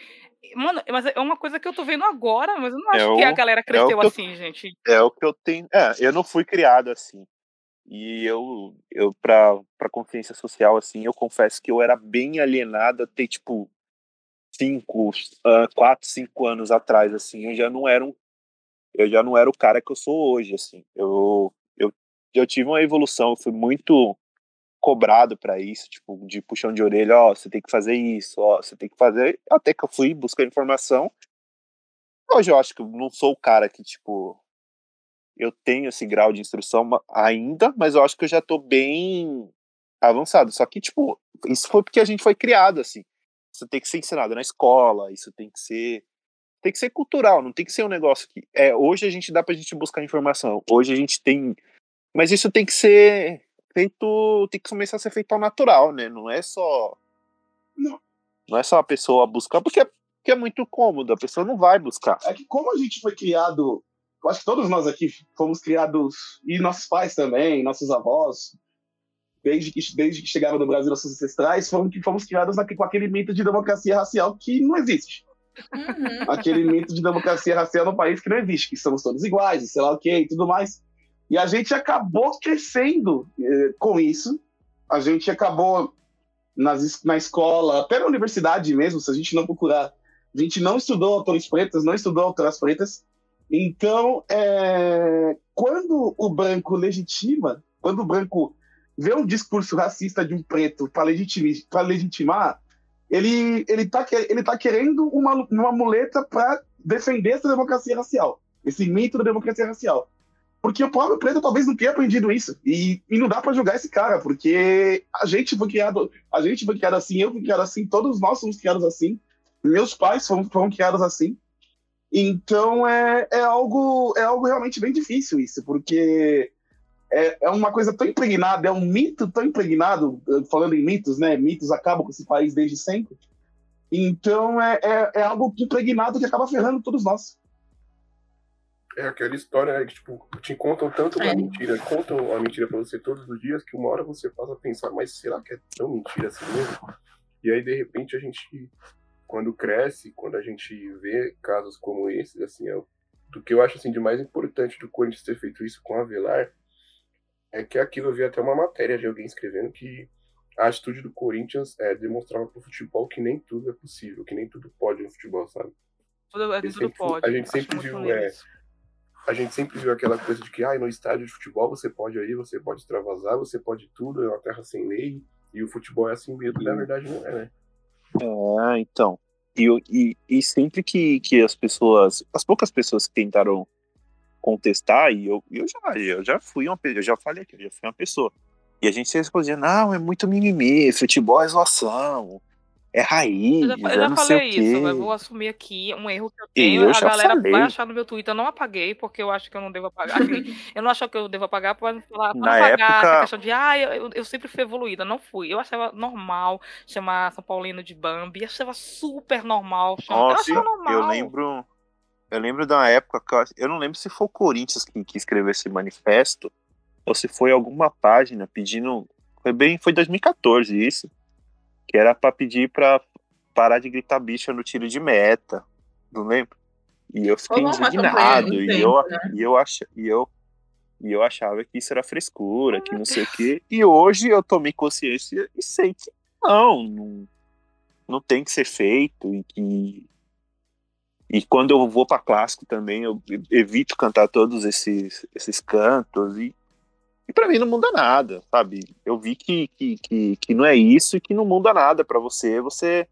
Mano, mas é uma coisa que eu tô vendo agora, mas eu não É acho que a galera o cresceu eu- assim, gente. É o que eu tenho. É, eu não fui criado assim. E eu, eu pra, pra consciência social, assim, eu confesso que eu era bem alienado até, tipo, cinco, ah, quatro, cinco anos atrás, assim. Eu já não era um. Eu já não era o cara que eu sou hoje, assim. Eu, eu, eu tive uma evolução, eu fui muito cobrado pra isso, tipo, de puxão de orelha, ó, você tem que fazer isso, ó, você tem que fazer. Até que eu fui buscar informação. Hoje eu acho que eu não sou o cara que, tipo, eu tenho esse grau de instrução ainda, mas eu acho que eu já tô bem avançado. Só que, tipo, isso foi porque a gente foi criado, assim. Isso tem que ser ensinado na escola, isso tem que ser. Tem que ser cultural, não tem que ser um negócio que. É, hoje a gente dá pra gente buscar informação. Hoje a gente tem. Mas isso tem que ser feito. Tem que começar a ser feito ao natural, né? Não é só. Não. Não é só a pessoa buscar, porque é, porque é muito cômodo, a pessoa não vai buscar. É que como a gente foi criado, eu acho que todos nós aqui fomos criados, e nossos pais também, nossos avós, desde que, desde que chegaram no Brasil nossos ancestrais, fomos, que fomos criados naque- com aquele mito de democracia racial que não existe. Uhum. Aquele mito de democracia racial no país que não existe, que somos todos iguais, sei lá o quê, e tudo mais. E a gente acabou crescendo eh, com isso. A gente acabou nas, na escola, até na universidade mesmo, se a gente não procurar. A gente não estudou autores pretas, não estudou autoras pretas. Então, é, quando o branco legitima, quando o branco vê um discurso racista de um preto para legitimar, legitimar ele, ele, tá, ele tá querendo uma, uma muleta para defender essa democracia racial, esse mito da democracia racial. Porque o próprio preto talvez não tenha aprendido isso. E, e não dá para julgar esse cara, porque a gente foi criado, a gente foi criado assim, eu fui criado assim, todos nós somos criados assim, meus pais foram, foram criados assim. Então é, é, algo, é algo realmente bem difícil isso, porque é, é uma coisa tão impregnada, é um mito tão impregnado, eh, falando em mitos, né? Mitos acabam com esse país desde sempre. Então é, é, é algo impregnado que acaba ferrando todos nós. É aquela história, né, que, tipo, te contam tanto uma É. mentira, contam a mentira pra você todos os dias, que uma hora você passa a pensar, mas será que é tão mentira assim mesmo? E aí, de repente, a gente, quando cresce, quando a gente vê casos como esses, assim, é, o- do que eu acho, assim, de mais importante do Corinthians ter feito isso com a Avelar, é que aquilo eu vi até uma matéria de alguém escrevendo que a atitude do Corinthians é, demonstrava pro futebol que nem tudo é possível, que nem tudo pode no futebol, sabe? Tudo, Eu tudo sempre- pode. a gente sempre viu, é, isso. A gente sempre viu aquela coisa de que ah, no estádio de futebol você pode ir, você pode extravasar, você pode tudo, é uma terra sem lei, e o futebol é assim mesmo, e na verdade não é, né? É, então. E, e, e sempre que, que as pessoas, as poucas pessoas que tentaram contestar, e eu, eu, já, eu já fui uma eu já falei aqui, eu já fui uma pessoa. E a gente respondia, não, é muito mimimi, futebol é zoação, é raiz, Eu já, eu já falei isso, mas vou assumir aqui um erro que eu tenho. eu a galera falei. vai achar no meu Twitter, eu não apaguei, porque eu acho que eu não devo apagar. Eu não acho que eu devo apagar para falar, Na apagar essa época- questão de ah, eu, eu- eu sempre fui evoluída. Não fui. Eu achava normal chamar São Paulino de Bambi, achava super normal. Chamar, eu Nossa, achava normal. eu lembro. Eu lembro da época que eu, eu não lembro se foi o Corinthians que, que escreveu esse manifesto ou se foi alguma página pedindo. Foi bem, foi 2014 isso, que era pra pedir pra parar de gritar bicha no tiro de meta, não lembro. E eu fiquei indignado um e eu, né? e eu acha, e eu e eu achava que isso era frescura, que não sei o quê. E hoje eu tomei consciência e sei que não, não, não tem que ser feito e que e quando eu vou para clássico também, eu evito cantar todos esses, esses cantos e, e para mim não muda nada, sabe? Eu vi que, que, que, que não é isso e que não muda nada para você, você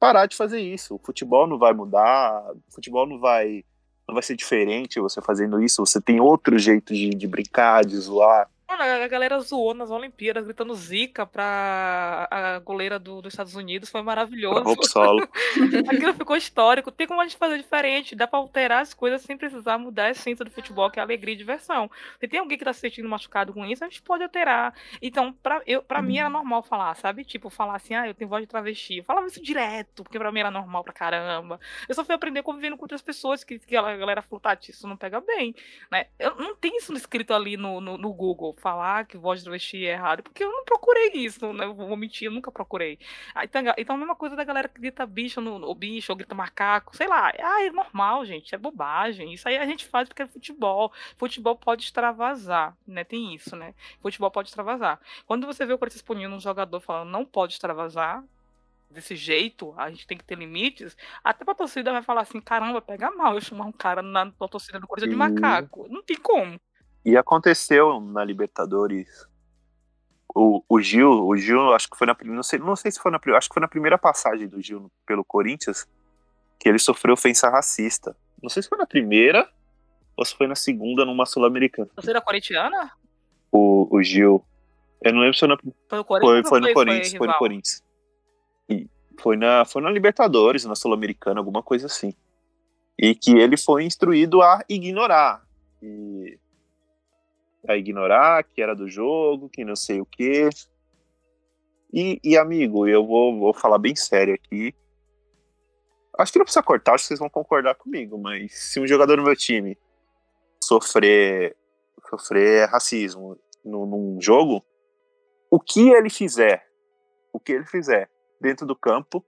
parar de fazer isso. O futebol não vai mudar, o futebol não vai não vai ser diferente você fazendo isso, você tem outro jeito de, de brincar, de zoar. Mano, a galera zoou nas Olimpíadas, gritando zica pra a goleira do- dos Estados Unidos, foi maravilhoso. roupa solo. Aquilo ficou histórico. Tem como a gente fazer diferente. Dá pra alterar as coisas sem precisar mudar a essência do futebol, que é alegria e diversão. Se tem alguém que tá se sentindo machucado com isso, a gente pode alterar. Então, pra, eu, pra mim era normal falar, sabe? Tipo, falar assim, ah, eu tenho voz de travesti. Eu falava isso direto, porque pra mim era normal pra caramba. Eu só fui aprender convivendo com outras pessoas que, que a galera falou, Tati, isso não pega bem. Né? Eu não tem isso escrito ali no, no, no Google, falar que voz de travesti é errado, porque eu não procurei isso, né? Eu vou mentir, eu nunca procurei. Então, então a mesma coisa da galera que grita bicho no, no bicho, ou grita macaco, sei lá. Ah, é normal, gente, é bobagem. Isso aí a gente faz porque é futebol. Futebol pode extravasar, né? Tem isso, né? Futebol pode extravasar. Quando você vê o Corinthians punindo um jogador falando não pode extravasar, desse jeito, a gente tem que ter limites, até pra torcida vai falar assim, caramba, pega mal eu chamar um cara na, na torcida do Corinthians de macaco. Não tem como. E aconteceu na Libertadores. O, o Gil, o Gil, acho que foi na primeira, não sei, não sei se foi na primeira, acho que foi na primeira passagem do Gil pelo Corinthians que ele sofreu ofensa racista. Não sei se foi na primeira ou se foi na segunda numa sul-americana. Torcida corintiana? O, o Gil, eu não lembro se foi, na, Foi no foi, Corinthians foi ou no Corinthians, foi no rival? Corinthians. E foi na, foi na Libertadores, na sul-americana, alguma coisa assim. E que ele foi instruído a ignorar. E a ignorar que era do jogo, que não sei o quê. E, e, amigo, eu vou, vou falar bem sério aqui. Acho que não precisa cortar, acho que vocês vão concordar comigo, mas se um jogador do meu time sofrer, sofrer racismo no, num jogo, o que ele fizer, o que ele fizer dentro do campo,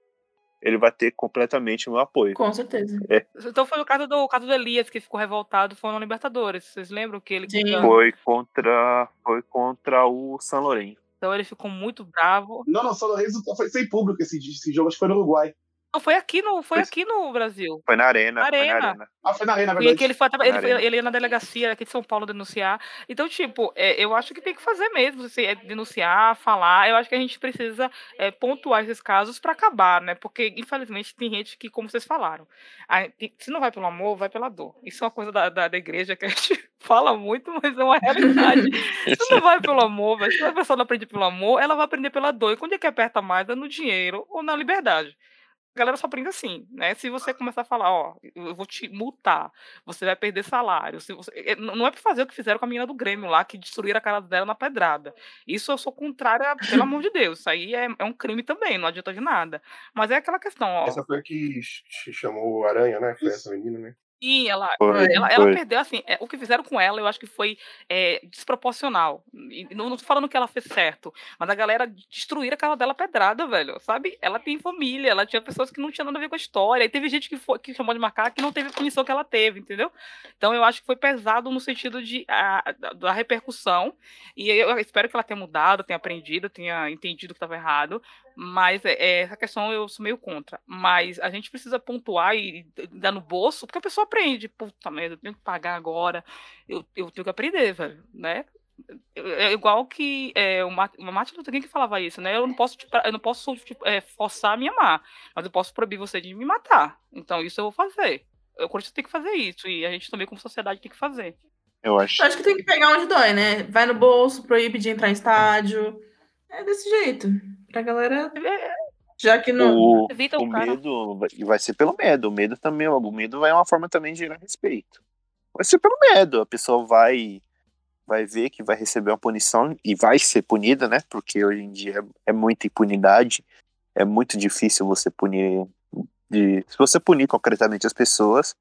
ele vai ter completamente o meu apoio. Com certeza. Então foi o caso do o caso do Elias que ficou revoltado, foi no Libertadores. Vocês lembram que ele Sim. Foi contra, foi contra o San Lourenço. Então ele ficou muito bravo. Não, não, São Lourenço foi sem público esse, esse jogo, acho que foi no Uruguai. Não, foi aqui no, foi Foi- aqui no Brasil. Foi na arena, foi Arena. na arena. Ah, foi na Arena, na E verdade. que ele foi, ele, foi- ele ia na delegacia aqui de São Paulo denunciar. Então, tipo, é, eu acho que tem que fazer mesmo, você é, denunciar, falar. Eu acho que a gente precisa é, pontuar esses casos para acabar, né? Porque, infelizmente, tem gente que, como vocês falaram, a- se não vai pelo amor, vai pela dor. Isso é uma coisa da, da, da igreja que a gente fala muito, mas é uma realidade. se não vai pelo amor, se a pessoa não aprende pelo amor, ela vai aprender pela dor. E quando é que aperta mais? É no dinheiro ou na liberdade. A galera só aprende assim, né? Se você começar a falar, ó, eu vou te multar, você vai perder salário. Se você... n- Não é pra fazer o que fizeram com a menina do Grêmio lá, que destruíram a cara dela na pedrada. Isso eu sou contrária, pelo amor de Deus. Isso aí é, é um crime também, não adianta de nada. Mas é aquela questão, ó. Essa foi a que ch- chamou o Aranha, né? Foi essa menina, né? Sim, ela, Foi, ela, ela foi. perdeu, assim, é, o que fizeram com ela, eu acho que foi é, desproporcional. E não, não tô falando que ela fez certo, mas a galera destruíram a casa dela pedrada, velho, sabe? Ela tem família, ela tinha pessoas que não tinham nada a ver com a história, e teve gente que, foi, que chamou de macaco que não teve a punição que ela teve, entendeu? Então eu acho que foi pesado no sentido de, a, da, da repercussão, e eu espero que ela tenha mudado, tenha aprendido, tenha entendido que estava errado, mas é, é, essa questão eu sou meio contra. Mas a gente precisa pontuar e dar no bolso, porque a pessoa aprende. Puta merda, eu tenho que pagar agora. Eu, eu tenho que aprender, velho, né? É igual que é, o Martin Luther King que falava isso, né? Eu não posso, tipo, eu não posso tipo, é, forçar a me amar, mas eu posso proibir você de me matar. Então isso eu vou fazer. O Corinthians tem que fazer isso e a gente também como sociedade tem que fazer. Eu acho. Eu acho que tem que pegar onde dói, né? Vai no bolso, proíbe de entrar em estádio. É desse jeito. Pra galera. Já que não. O, Evita o o cara. medo vai- vai ser pelo medo. O medo também, o medo vai é uma forma também de gerar respeito. Vai ser pelo medo. A pessoa vai vai ver que vai receber uma punição e vai ser punida, né? Porque hoje em dia é, é muita impunidade. É muito difícil você punir de se você punir concretamente as pessoas.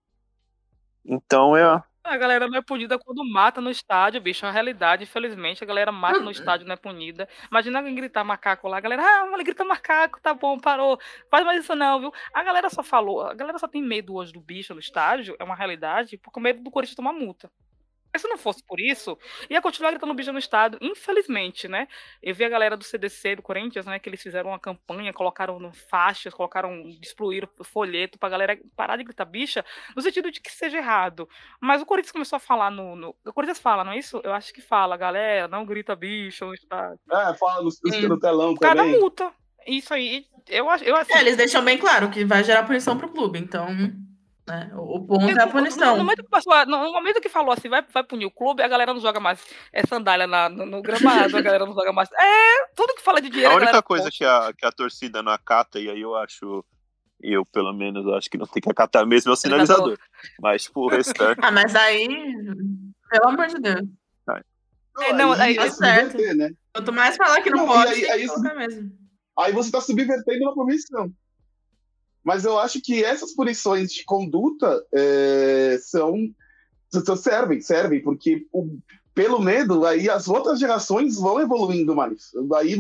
Então é A galera não é punida quando mata no estádio, bicho. É uma realidade, infelizmente. A galera mata no estádio, não é punida. Imagina alguém gritar macaco lá. A galera, ah, ele grita macaco, tá bom, parou. Faz mais isso não, viu? A galera só falou, a galera só tem medo hoje do bicho no estádio, é uma realidade, por medo do Corinthians tomar multa. Mas se não fosse por isso, ia continuar gritando bicho no estádio, infelizmente, né? Eu vi a galera do CDC, do Corinthians, né, que eles fizeram uma campanha, colocaram faixas, colocaram, destruíram folheto pra galera parar de gritar bicha, no sentido de que seja errado. Mas o Corinthians começou a falar no. no- o Corinthians fala, não é isso? Eu acho que fala, galera, não grita bicho no estádio. É, fala no, no telão também. multa. Isso aí, eu acho. Eu, assim, É, eles deixam bem claro que vai gerar punição pro clube, então. Né, o ponto é a punição. no momento que passou, a- no, momento que falou assim, vai, vai punir o clube, a galera não joga mais é, sandália na- no, no gramado, a galera não joga mais. É, tudo que fala de dinheiro. a galera única coisa posta. que a, que a torcida não acata, e aí eu acho, eu pelo menos acho que não tem que acatar mesmo é o sinalizador. Mas tipo, o restante. Ah, mas aí. Pelo amor de Deus. É, não, aí- é tá certo. né? Quanto mais falar que não, Não, pode, aí- aí isso- colocar mesmo. Aí você está subvertendo uma punição. Mas eu acho que essas punições de conduta é, são, servem, servem, porque o- pelo medo, aí as outras gerações vão evoluindo mais. Aí,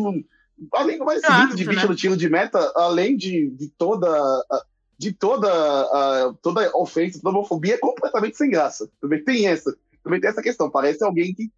além do mais Claro, seguinte de bicho né? no tiro de meta, além de, de toda a- de toda a, toda ofensa, toda homofobia, é completamente sem graça. Também tem essa, também tem essa questão. Parece alguém que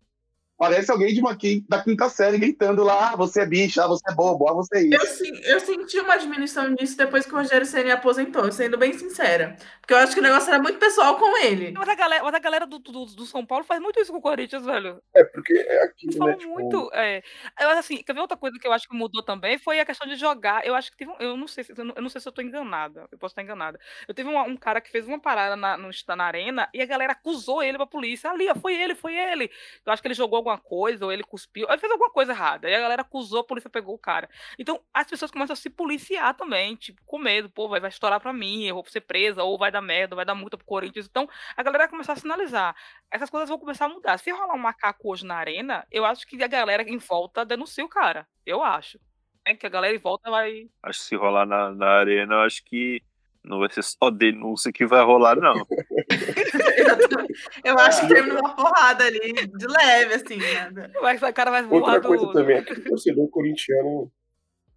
parece alguém de uma da quinta série gritando lá, ah, você é bicha, ah, você é bobo, ah, você é isso. Eu, sim- eu senti uma diminuição disso depois que o Rogério Ceni aposentou, sendo bem sincera. Porque eu acho que o negócio era muito pessoal com ele. Mas a galera, mas a galera do, do, do São Paulo faz muito isso com o Corinthians, velho. É, porque é Eles aquilo, falam né? Tipo, muito. É, eu acho assim, quer ver outra coisa que eu acho que mudou também? Foi a questão de jogar. Eu acho que teve um, eu não sei se eu não, eu não sei se eu tô enganada. Eu posso estar enganada. Eu teve um, um cara que fez uma parada na, no, na arena e a galera acusou ele pra polícia. Ali, ó, foi ele, foi ele. Eu acho que ele jogou alguma coisa, ou ele cuspiu, ele fez alguma coisa errada. E a galera acusou, a polícia pegou o cara. Então, as pessoas começam a se policiar também, tipo, com medo, pô, vai, vai estourar pra mim, eu vou ser presa, ou vai dar merda, vai dar multa pro Corinthians. Então, a galera vai começar a sinalizar. Essas coisas vão começar a mudar. Se rolar um macaco hoje na arena, eu acho que a galera em volta denuncia o cara. Eu acho. É que a galera em volta vai. Acho que se rolar na, na arena, eu acho que não vai ser só denúncia que vai rolar, não. Eu acho que termina uma porrada ali, de leve, assim. Né? vai o cara vai voar Outra do. coisa também é que o torcedor corintiano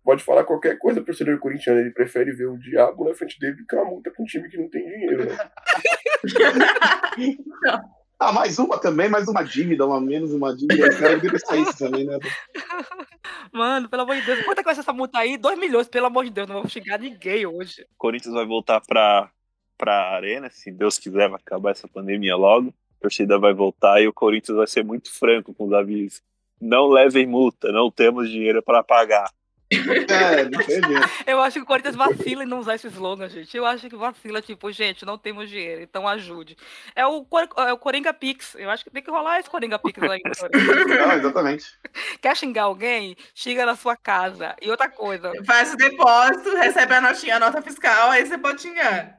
pode falar qualquer coisa, o torcedor corintiano ele prefere ver o diabo na frente dele do que uma multa com um time que não tem dinheiro, né? Ah, mais uma também, mais uma dívida, uma menos uma dívida. O cara deve pensar isso também, né? Mano, pelo amor de Deus. Quanto é que vai ser essa multa aí? 2 milhões, pelo amor de Deus. Não vamos xingar ninguém hoje. O Corinthians vai voltar pra, pra arena, se Deus quiser, vai acabar essa pandemia logo. A torcida vai voltar e o Corinthians vai ser muito franco com os avisos. Não levem multa, não temos dinheiro para pagar. É, não tem jeito. Eu acho que o Corinthians vacila em não usar esse slogan, gente. Eu acho que vacila, tipo, gente, não temos dinheiro, então ajude. É o, Cor- é o Coringa Pix. Eu acho que tem que rolar esse Coringa Pix aí. Não, exatamente. Quer xingar alguém? Xinga na sua casa. E outra coisa, Faz o depósito, recebe a notinha, a nota fiscal, aí você pode xingar.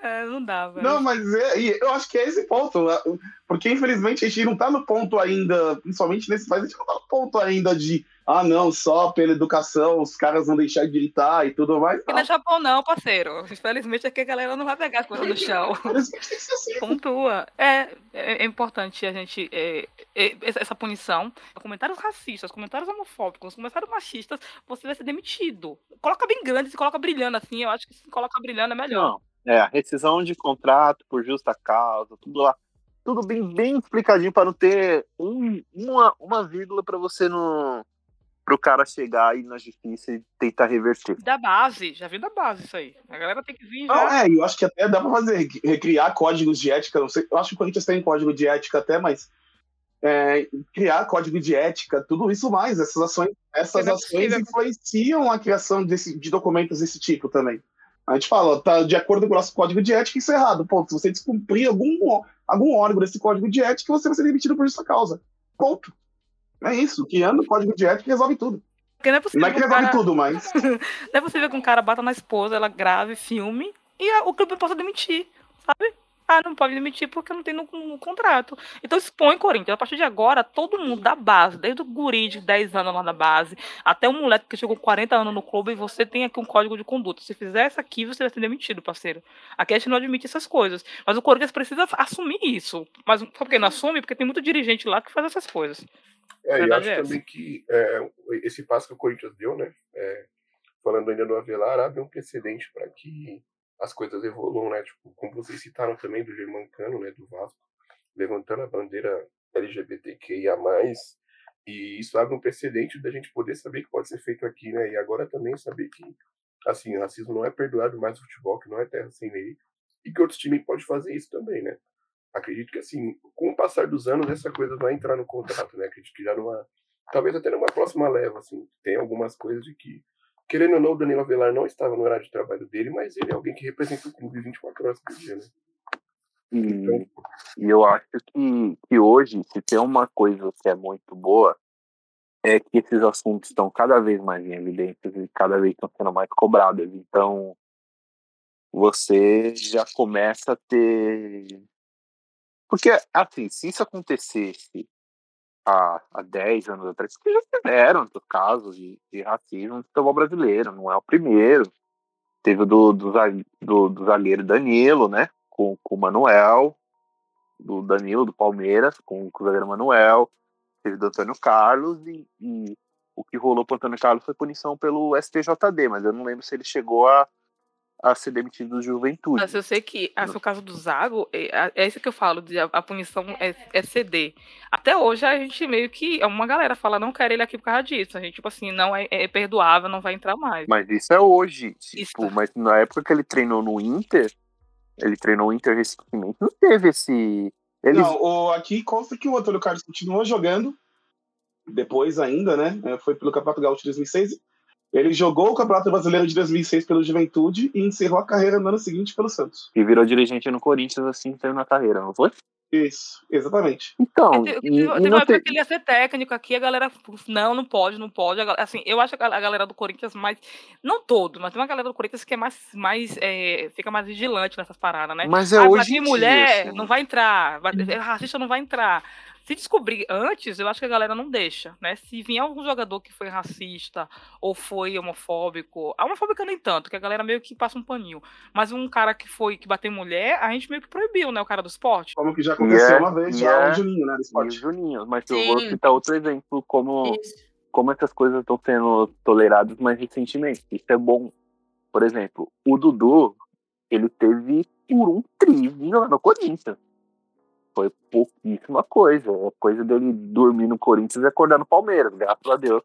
é, não dá, velho. Não, mas é, eu acho que é esse ponto. lá, Porque, infelizmente, a gente não tá no ponto ainda, principalmente nesse país, a gente não tá no ponto ainda de ah, não, só pela educação os caras vão deixar de gritar e tudo mais. Aqui não é Japão, não, parceiro. Infelizmente aqui a galera não vai pegar as coisas no chão. Pontua. É, é, é importante a gente. É, é, essa punição. Comentários racistas, comentários homofóbicos, comentários machistas, você vai ser demitido. Coloca bem grande, se coloca brilhando assim. Eu acho que se coloca brilhando é melhor. Não, é, a rescisão de contrato por justa causa, tudo lá. Tudo bem, bem explicadinho para não ter um, uma, uma vírgula para você não para o cara chegar aí na justiça e tentar reverter. Da base, já vem da base isso aí. A galera tem que vir já. Não, é, eu acho que até dá para fazer, recriar códigos de ética. Não sei, eu acho que o Corinthians tem código de ética até, mas é, criar código de ética, tudo isso mais, essas ações, essas É ações influenciam a criação desse, de documentos desse tipo também. A gente fala, tá de acordo com o nosso código de ética, isso é errado. Ponto. Se você descumprir algum, algum órgão desse código de ética, você vai ser demitido por justa causa. Ponto. É isso. Criando o código de ética resolve tudo. Porque não é possível Não é que que resolve cara, tudo, mas. não é possível que um cara bata na esposa, ela grave, filme, e o clube possa demitir, sabe? Ah, não pode demitir porque não tem no, no contrato. Então expõe Corinthians. A partir de agora, todo mundo da base, desde o guri de 10 anos lá na base, até o moleque que chegou com 40 anos no clube, e você tem aqui um código de conduta. Se fizer isso aqui, você vai ser demitido, parceiro. Aqui a gente não admite essas coisas. Mas o Corinthians precisa assumir isso. Mas sabe por que não assume? Porque tem muito dirigente lá que faz essas coisas. É, e Verdade acho é também que é, esse passo que o Corinthians deu, né? é, falando ainda do Avelar, abre um precedente para que as coisas evoluam, né? Tipo, como vocês citaram também do Germancano, né? Do Vasco, levantando a bandeira LGBTQIA+, e isso abre um precedente da gente poder saber que pode ser feito aqui, né? E agora também saber que, assim, o racismo não é perdoado mais no futebol, que não é terra sem lei, e que outros times podem fazer isso também, né? Acredito que assim, com o passar dos anos, essa coisa vai entrar no contrato, né? Acredito que já numa. Talvez até numa próxima leva, assim, tem algumas coisas de que. Querendo ou não, o Danilo Avelar não estava no horário de trabalho dele, mas ele é alguém que representa o clube 24 horas por dia, né? E, e eu acho que, que hoje, se tem uma coisa que é muito boa, é que esses assuntos estão cada vez mais em evidência e cada vez estão sendo mais cobrados. Então, você já começa a ter. Porque, assim, se isso acontecesse há, há 10 anos atrás, que já tiveram casos de, de racismo no futebol brasileiro, não é o primeiro. Teve o do, do, do, do zagueiro Danilo, né? Com, com o Manuel, do Danilo, do Palmeiras, com, com o zagueiro Manuel. Teve do Antônio Carlos e, e o que rolou pro Antônio Carlos foi punição pelo STJD, mas eu não lembro se ele chegou a, a ser demitido do Juventude. Mas eu sei que esse o caso do Zago, é, é isso que eu falo, de a, a punição é, é ceder. Até hoje a gente meio que. Uma galera fala, não quero ele aqui por causa disso. A gente, tipo assim, não é, é perdoável, não vai entrar mais. Mas isso é hoje. Isso. Tipo, mas na época que ele treinou no Inter, ele treinou o Inter recentemente, não teve esse. Ele, Não, o, aqui consta que o Antônio Carlos continuou jogando, depois ainda, né? é, Foi pelo Campeonato Gaúcho de 2006. Ele jogou o Campeonato Brasileiro de 2006 pelo Juventude e encerrou a carreira no ano seguinte pelo Santos. que virou dirigente no Corinthians assim que na carreira, não foi? Isso, exatamente. Então, Teve, e, teve- e teve não uma época que ele ia ser técnico aqui, a galera, não, não pode, não pode. Assim, eu acho que a a galera do Corinthians mais, não todo, mas tem uma galera do Corinthians que é mais, mais é, fica mais vigilante nessas paradas, né? Mas é ah, hoje em dia, mulher assim. não vai entrar, vai, é racista não vai entrar. Se descobrir antes, eu acho que a galera não deixa, né? Se vier algum jogador que foi racista ou foi homofóbico, a homofóbica nem tanto, que a galera meio que passa um paninho. Mas um cara que foi que bateu mulher, a gente meio que proibiu, né? O cara do esporte. Como que já aconteceu é- uma vez e já é- o Juninho, né? Do E esporte. Juninhos, mas eu vou Sim. citar outro exemplo, como, Isso. como essas coisas estão sendo toleradas mais recentemente. Isso é bom. Por exemplo, o Dudu, ele teve por um trivinho lá no Corinthians. Foi pouquíssima coisa. A coisa dele dormir no Corinthians e acordar no Palmeiras. Graças a Deus.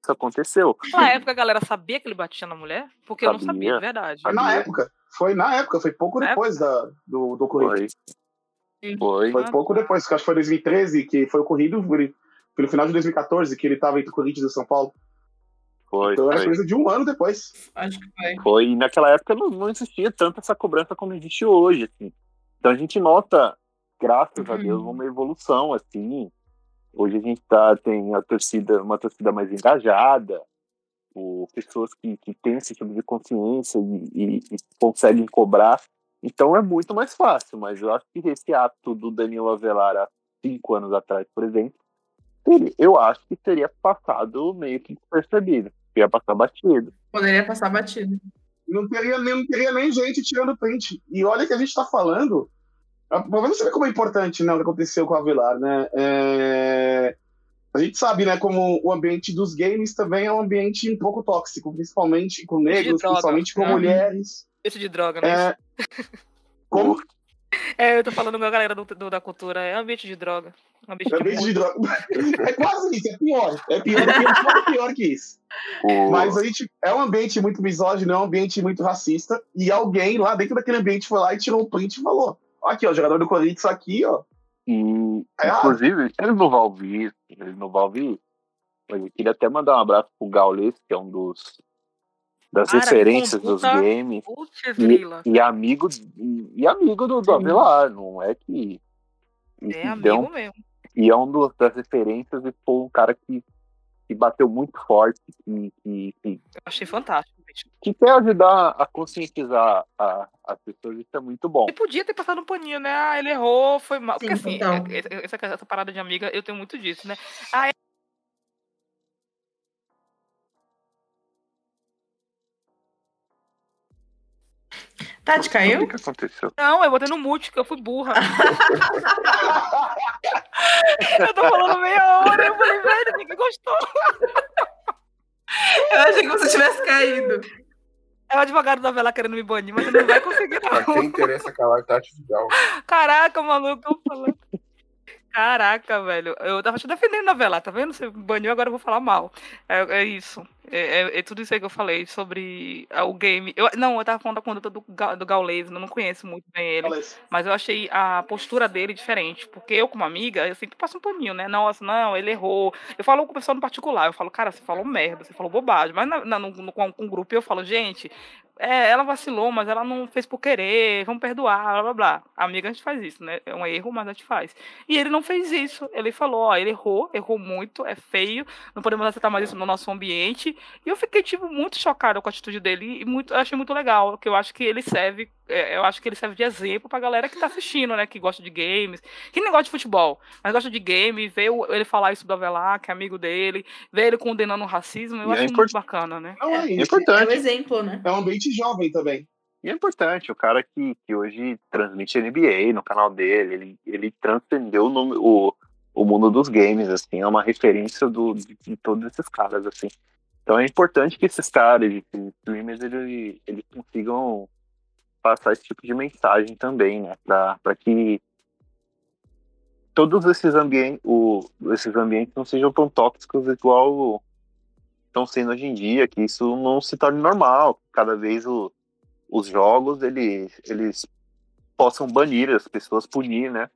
Isso aconteceu. Na época a galera sabia que ele batia na mulher? Porque eu não sabia, Sabia. de verdade. Foi na sabia. época. Foi na época, foi pouco Na depois da, do, do Corinthians. Foi. Foi. Foi pouco depois, que acho que foi 2013, que foi ocorrido pelo final de 2014, que ele estava entre o Corinthians e o São Paulo. Foi. Então era foi. coisa de um ano depois. Acho que foi. Foi, e naquela época não, não existia tanta essa cobrança como existe hoje, assim. Então a gente nota, graças a Uhum. Deus, uma evolução, assim. Hoje a gente tá, tem a torcida, uma torcida mais engajada, o, pessoas que, que têm esse tipo de consciência e, e- e conseguem cobrar. Então é muito mais fácil, mas eu acho que esse ato do Danilo Avelar há cinco anos atrás, por exemplo, eu acho que seria passado meio que percebido. Ia passar batido. Poderia passar batido. Não teria, nem, não teria nem gente tirando print. E olha que a gente tá falando. Pra você ver como é importante né, o que aconteceu com o Avelar, né? É... A gente sabe, né, como o ambiente dos games também é um ambiente um pouco tóxico, principalmente com negros, principalmente com mulheres. Isso de droga, né? É... Como? É, eu tô falando com a galera do, do, da cultura, é ambiente de droga. Ambiente, é ambiente de droga. É quase isso, é pior. É pior, pior, pior que isso. Mas a gente é um ambiente muito misógino, é um ambiente muito racista, e alguém lá dentro daquele ambiente foi lá e tirou um print e falou: aqui, ó, jogador do Corinthians aqui, ó. E, é inclusive, ele não vai ouvir, ele não vai ouvir. Mas eu queria até mandar um abraço pro Gaules, que é um dos das Cara, referências dos games. E, e, amigo e, e, amigo do, do Avelar, não é que. É amigo mesmo. E é um dos, das referências e foi um cara que, que bateu muito forte. Que, que, que, Eu achei fantástico. Que quer ajudar a conscientizar a, as pessoas, isso é muito bom. Ele podia ter passado um paninho, né? Ah, ele errou, foi mal. Sim, Porque assim, então. É, essa, essa parada de amiga, eu tenho muito disso, né? Ah, Tati, caiu? O que aconteceu? Não, eu botei no mute, que eu fui burra. eu tô falando meia hora, eu falei, velho, ninguém gostou. Eu achei que você tivesse caído. É o advogado da vela querendo me banir, mas ele não vai conseguir, não. Pra quem interessa calar Tati Vidal. Caraca, maluco, eu falando. Caraca, velho. Eu tava te defendendo na vela, tá vendo? Você baniu, agora eu vou falar mal. É, é isso. É, é, é, tudo isso aí que eu falei sobre uh, o game. Eu, não, eu tava falando da conduta do, do Gaules, eu não conheço muito bem ele. Mas eu achei a postura dele diferente. Porque eu, como amiga, eu sempre passo um paninho, né? Nossa, não, ele errou. Eu falo com o pessoal no particular, eu falo, cara, você falou merda, você falou bobagem. Mas na, na, no, no, com um grupo eu falo, gente, é, ela vacilou, mas ela não fez por querer, vamos perdoar, blá blá blá. A amiga a gente faz isso, né? É um erro, mas a gente faz. E ele não fez isso. Ele falou, ó, ele errou, errou muito, é feio, não podemos aceitar mais isso no nosso ambiente. E eu fiquei, tipo, muito chocada com a atitude dele e muito, achei muito legal, que eu acho que ele serve, é, eu acho que ele serve de exemplo pra galera que tá assistindo, né? Que gosta de games, que nem gosta de futebol, mas gosta de game, vê ele falar isso do Avelar, que é amigo dele, vê ele condenando o racismo, eu e acho é muito bacana, né? Não, é, é, importante. É um exemplo, né? É um ambiente jovem também. E é importante, o cara que, que hoje transmite NBA no canal dele, ele, ele transcendeu no, o, o mundo dos games, assim, é uma referência do, de, de todos esses caras, assim. Então é importante que esses caras, esses streamers, eles, eles consigam passar esse tipo de mensagem também, né, para que todos esses ambientes, o, esses ambientes não sejam tão tóxicos igual estão sendo hoje em dia, que isso não se torne normal. Cada vez o, os jogos eles, eles possam banir as pessoas, punir, né?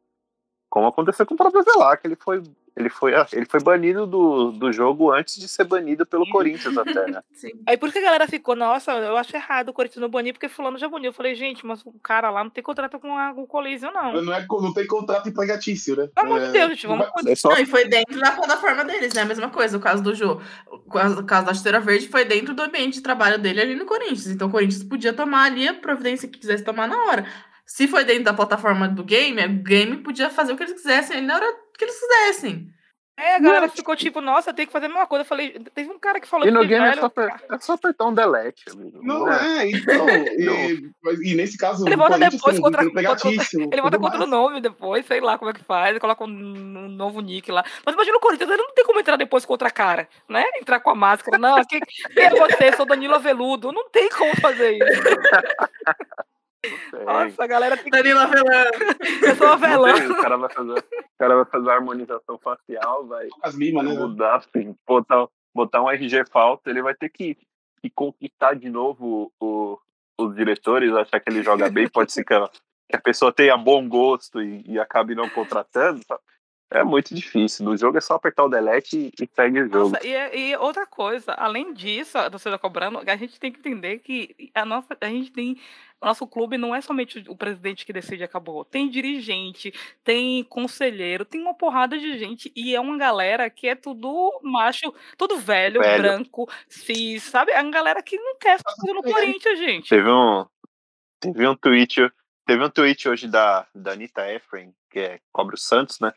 Como aconteceu com o próprio Zelar, que ele foi ele foi, ah, ele foi banido do, do jogo antes de ser banido pelo Corinthians até, né? Sim. Aí por que a galera ficou, nossa, eu acho errado o Corinthians não banir, porque fulano já baniu. Eu falei, gente, mas o cara lá não tem contrato com a, com o Coliseu, não. Não, é, não tem contrato empregatício, né? Pelo amor é... de Deus, gente, vamos... É só... Não, e foi dentro da plataforma deles, né? A mesma coisa, o caso do caso, o caso da Chuteira Verde foi dentro do ambiente de trabalho dele ali no Corinthians. Então o Corinthians podia tomar ali a providência que quisesse tomar na hora. Se foi dentro da plataforma do game, o game podia fazer o que eles quisessem ali na hora que eles quisessem. É, a galera não. ficou tipo, nossa, tem que fazer a mesma coisa. Eu falei, teve um cara que falou E no game velho, é, só é, só apertar um delete, amigo. Não, não é, então. e, e, nesse caso, ele volta depois contra, contra, Ele volta contra o nome depois, sei lá como é que faz, coloca um, um, novo nick lá. Mas imagina o Corinthians, ele não tem como entrar depois contra a cara, né? Entrar com a máscara. Não, quem, quem é você? Sou Danilo Aveludo. Não tem como fazer isso. Nossa, a galera tem Danilo Avelã. Eu sou Avelã. O cara vai fazer, o cara vai fazer a harmonização facial, vai As mimas, né? mudar, assim, botar, botar um RG falta, ele vai ter que, que conquistar de novo o, os diretores, achar que ele joga bem, pode ser que a, que a pessoa tenha bom gosto e, e acabe não contratando, sabe? É muito difícil. No jogo é só apertar o delete e, e segue o jogo. Nossa, e, e, outra coisa, além disso, a torcida cobrando, a gente tem que entender que a nossa, a gente tem o nosso clube não é somente o presidente que decide acabou. Tem dirigente, tem conselheiro, tem uma porrada de gente e é uma galera que é tudo macho, tudo velho, velho. branco, cis, sabe? É uma galera que não quer fazer no Corinthians, gente. Teve um teve um tweet, teve um tweet hoje da da Anitta Efraim, que é, cobre o Santos, né?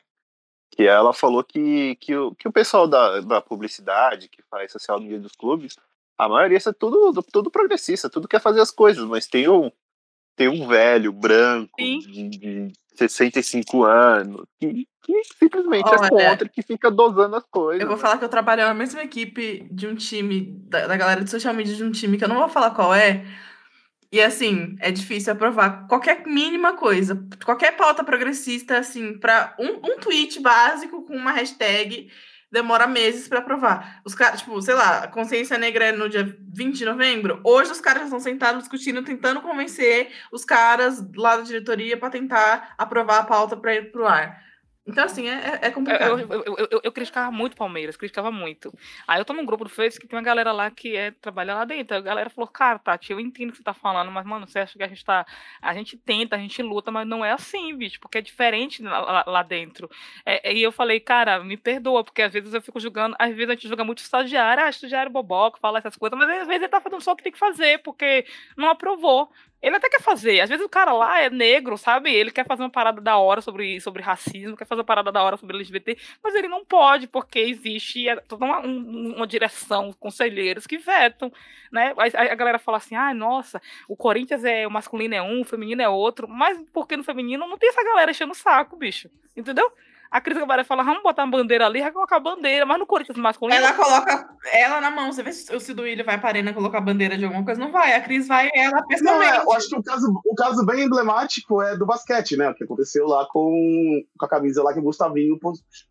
Que ela falou que, que, o, que o pessoal da, da publicidade, que faz social media dos clubes, a maioria é tudo, tudo progressista, tudo quer fazer as coisas, mas tem um, tem um velho branco de, de 65 anos que, que simplesmente é contra, que fica dosando as coisas. Eu vou falar que eu trabalho na mesma equipe de um time, da, da galera de social media de um time, que eu não vou falar qual é, e assim, é difícil aprovar qualquer mínima coisa, qualquer pauta progressista, assim, para um, um tweet básico com uma hashtag demora meses para aprovar. Os caras, tipo, sei lá, consciência negra é no dia 20 de novembro. Hoje os caras já estão sentados discutindo, tentando convencer os caras lá da diretoria para tentar aprovar a pauta para ir pro ar. Então, assim, é, é complicado. Eu, eu, eu, eu, criticava muito Palmeiras, criticava muito. Aí eu tô num grupo do Facebook que tem uma galera lá que é, trabalha lá dentro. A galera falou, cara, Tati, eu entendo o que você tá falando, mas, mano, você acha que a gente tá. A gente tenta, a gente luta, mas não é assim, bicho, porque é diferente lá, lá dentro. É, e eu falei, cara, me perdoa, porque às vezes eu fico julgando, às vezes a gente julga muito estagiário, ah, estagiário boboca, fala essas coisas, mas às vezes ele tá fazendo só o que tem que fazer, porque não aprovou. Ele até quer fazer. Às vezes o cara lá é negro, sabe? Ele quer fazer uma parada da hora sobre, sobre racismo, quer fazer uma parada da hora sobre LGBT, mas ele não pode, porque existe é, toda uma, uma direção, conselheiros que vetam, né? A, a galera fala assim, ah, nossa, o Corinthians é o masculino é um, o feminino é outro, mas porque no feminino não tem essa galera enchendo o saco, bicho. Entendeu? A Cris Cabaré fala, vamos botar a bandeira ali, vai colocar a bandeira, mas no Corinthians masculino. Ela coloca ela na mão. Você vê se o Cido Willian vai para a arena colocar a bandeira de alguma coisa. Não vai. A Cris vai ela pessoalmente. Não, é, eu acho que o caso, o caso bem emblemático é do basquete, né? O que aconteceu lá com, com a camisa lá que o Gustavinho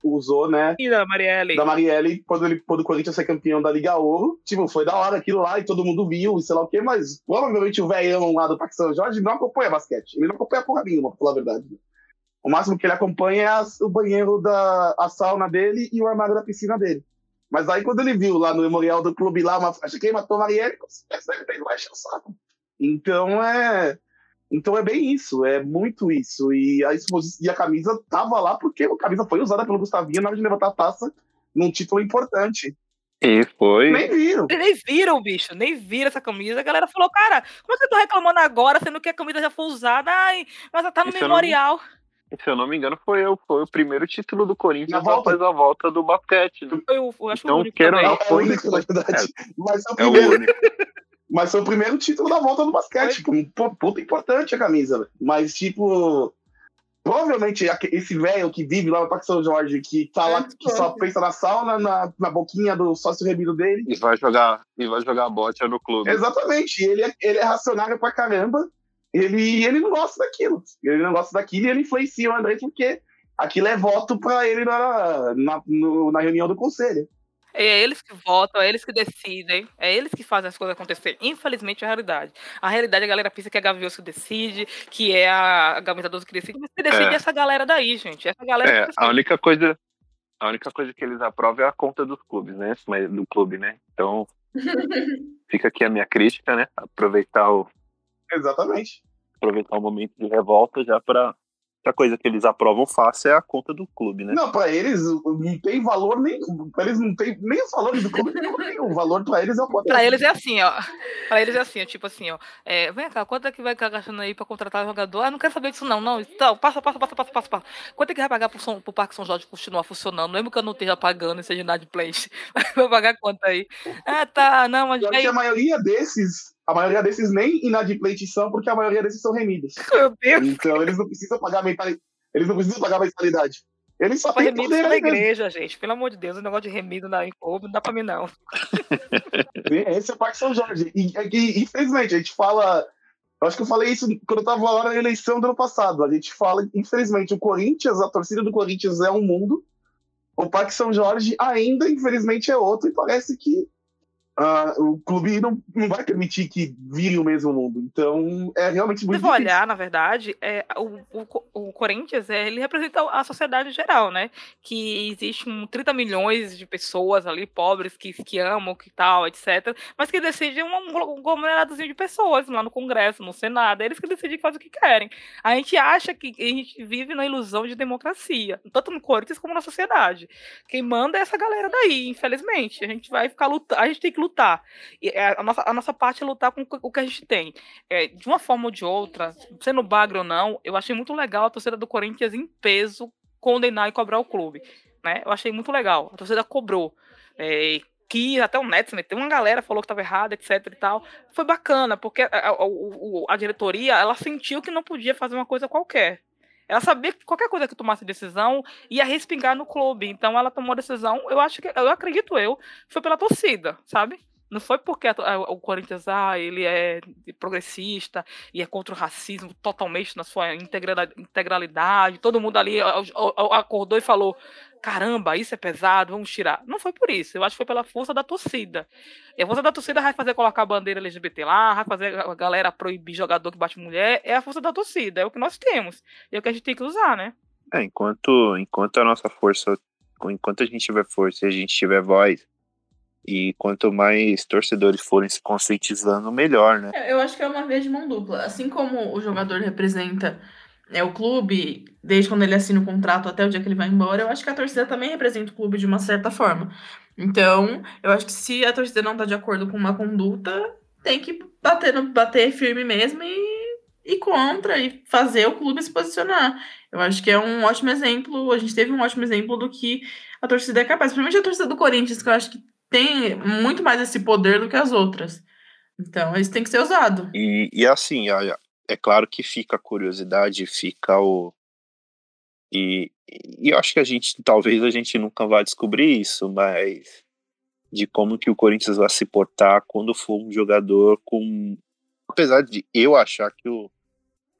usou, né? E da Marielle. Da Marielle, quando, ele, quando o Corinthians foi campeão da Liga Ouro. Tipo, foi da hora aquilo lá e todo mundo viu e sei lá o quê, mas provavelmente o velhão lá do Parque São Jorge não acompanha basquete. Ele não acompanha porra nenhuma, pra falar a verdade. O máximo que ele acompanha é a, o banheiro da a sauna dele e o armário da piscina dele. Mas aí quando ele viu lá no memorial do clube lá uma faixa quem matou Marielle, ele vai encher o saco. Então é então é bem isso, é muito isso. E a, e a camisa tava lá porque a camisa foi usada pelo Gustavinho na hora de levantar a taça num título importante. E foi. Nem viram. Nem viram, bicho. Nem viram essa camisa. A galera falou, cara, como é você tá reclamando agora, sendo que a camisa já foi usada? Ai, mas ela tá no memorial. Não se eu não me engano, foi, foi o primeiro título do Corinthians após a volta do basquete. Né? Eu, eu acho então, o único quero, não, é o único, na verdade. É, mas é o primeiro. É o mas foi o primeiro título da volta do basquete. Foi? Puta importante a camisa. Mas, tipo. Provavelmente esse velho que vive lá no Parque São Jorge, que tá lá, que só pensa na sauna, na, na boquinha do sócio rebido dele. E vai jogar, e vai jogar bote no clube. Exatamente. Ele é, ele é racionário pra caramba ele, ele não gosta daquilo. Ele não gosta daquilo e ele influencia o André porque aquilo é voto para ele na, na, no, na reunião do conselho. É eles que votam, é eles que decidem, é eles que fazem as coisas acontecerem. Infelizmente é a realidade. A realidade a galera pensa que é a Gaviões que decide, que é a Gaveta 12 que decide, mas que decide é. essa galera daí, gente. Essa galera é, a única coisa a única coisa que eles aprovam é a conta dos clubes, né? Do clube, né? Então, fica aqui a minha crítica, né? Aproveitar o, Exatamente. Aproveitar o momento de revolta já para a coisa que eles aprovam fácil é a conta do clube, né? Não, para eles não tem valor nenhum. Para eles não tem nem os valores do clube nenhum. O valor para eles é o Para eles é assim, ó. Para eles é assim, ó, tipo assim, ó. É, vem cá, quanto é que vai ficar gastando aí para contratar jogador? Ah, não quero saber disso não, não. Então, passa, passa, passa, passa, passa, passa. Quanto é que vai pagar pro, São, pro Parque São Jorge continuar funcionando? Mesmo que eu não esteja pagando esse inadimplente. Vai pagar quanto aí? Ah, tá, não, mas... Aí... a maioria desses a maioria desses nem inadimplentes são, porque a maioria desses são remidos. Meu Deus! Então eles não precisam pagar mentalidade. Eles não precisam pagar mensalidade. Eles só têm remido na igreja, gente. Pelo amor de Deus, o negócio de remido na Incobo não dá pra mim, não. Esse é o Parque São Jorge. E, e, infelizmente, a gente fala. Eu acho que eu falei isso quando eu tava lá na eleição do ano passado. A gente fala, infelizmente, o Corinthians, a torcida do Corinthians é um mundo. O Parque São Jorge ainda, infelizmente, é outro. E parece que Uh, o clube não, não vai permitir que vire o mesmo mundo. Então, é realmente muito Se difícil. olhar, na verdade, é, o, o, o Corinthians, é, ele representa a sociedade em geral, né? Que existe um 30 milhões de pessoas ali, pobres, que, que amam, que tal, etc. Mas que decidem um, um conglomeradozinho de pessoas lá no Congresso, no Senado. É eles que decidem fazer o que querem. A gente acha que a gente vive na ilusão de democracia, tanto no Corinthians como na sociedade. Quem manda é essa galera daí, infelizmente. A gente vai ficar lutando, a gente tem que lutar. E é, a, nossa, a nossa parte é lutar com o que a gente tem. É, de uma forma ou de outra, sendo bagre ou não, eu achei muito legal a torcida do Corinthians em peso condenar e cobrar o clube. Né? Eu achei muito legal. A torcida cobrou. É, que até o Nets meteu uma galera falou que estava errado, etc e tal. Foi bacana, porque a, a, a, diretoria ela sentiu que não podia fazer uma coisa qualquer. Ela sabia que qualquer coisa que tomasse decisão ia respingar no clube. Então ela tomou a decisão, eu acho que, eu acredito eu, foi pela torcida, sabe? Não foi porque o Corinthians ah, ele é progressista e é contra o racismo totalmente na sua integralidade. Todo mundo ali acordou e falou: caramba, isso é pesado, vamos tirar. Não foi por isso, eu acho que foi pela força da torcida. E a força da torcida vai fazer colocar a bandeira LGBT lá, vai fazer a galera proibir jogador que bate mulher. É a força da torcida, é o que nós temos. E é o que a gente tem que usar, né? É, enquanto, enquanto a nossa força, enquanto a gente tiver força e a gente tiver voz, e quanto mais torcedores forem se conscientizando, melhor, né? É, eu acho que é uma vez de mão dupla. Assim como o jogador representa é, o clube, desde quando ele assina o contrato até o dia que ele vai embora, eu acho que a torcida também representa o clube de uma certa forma. Então, eu acho que se a torcida não está de acordo com uma conduta, tem que bater, bater firme mesmo e, e contra, e fazer o clube se posicionar. Eu acho que é um ótimo exemplo, a gente teve um ótimo exemplo do que a torcida é capaz, principalmente a torcida do Corinthians, que eu acho que tem muito mais esse poder do que as outras. Então, isso tem que ser usado. E, e assim, é claro que fica a curiosidade, fica o. E, e eu acho que a gente, talvez a gente nunca vá descobrir isso, mas de como que o Corinthians vai se portar quando for um jogador com. Apesar de eu achar que o,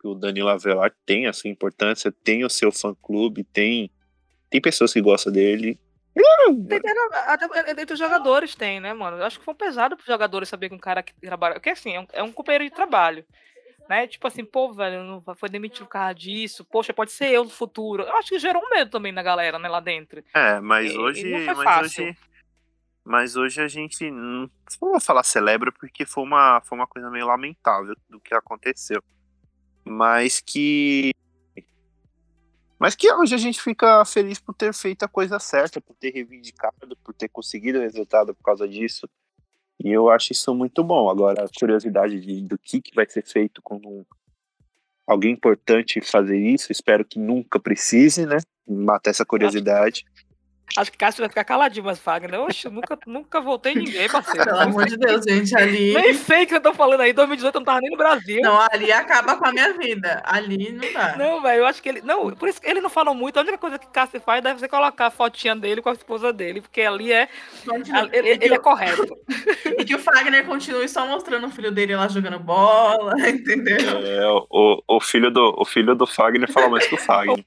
que o Danilo Avelar tem a sua importância, tem o seu fã-clube, tem, tem pessoas que gostam dele. Até entre os jogadores tem, né, mano? Eu acho que foi pesado para os jogadores saber que um cara que trabalha. Porque assim, é um, é um companheiro de trabalho né? Tipo assim, pô, velho, não foi demitido por causa disso. Poxa, pode ser eu no futuro. Eu acho que gerou um medo também na galera, né, lá dentro. É, mas e, hoje. E mas fácil. hoje. Mas hoje a gente não vou falar celebra porque foi uma, foi uma coisa meio lamentável do que aconteceu. Mas que. Mas que hoje a gente fica feliz por ter feito a coisa certa, por ter reivindicado, por ter conseguido o resultado por causa disso. E eu acho isso muito bom. Agora, a curiosidade de, do que, que vai ser feito quando alguém importante fazer isso, espero que nunca precise, né? Matar essa curiosidade. Acho que Cássio vai ficar caladinho, mas Fagner, oxe, nunca, nunca voltei ninguém, parceiro. Pelo amor de Deus, gente, ali. Nem sei o que eu tô falando aí. 2018 eu não tava nem no Brasil. Não, ali acaba com a minha vida. Ali não dá. Não, velho, eu acho que ele. Não, por isso que ele não fala muito. A única coisa que Cássio faz deve ser colocar a fotinha dele com a esposa dele, porque ali é. Ele, ele, é correto. E que o Fagner continue só mostrando o filho dele lá jogando bola, entendeu? É, o, o, filho, do, o filho do Fagner fala mais que o Fagner.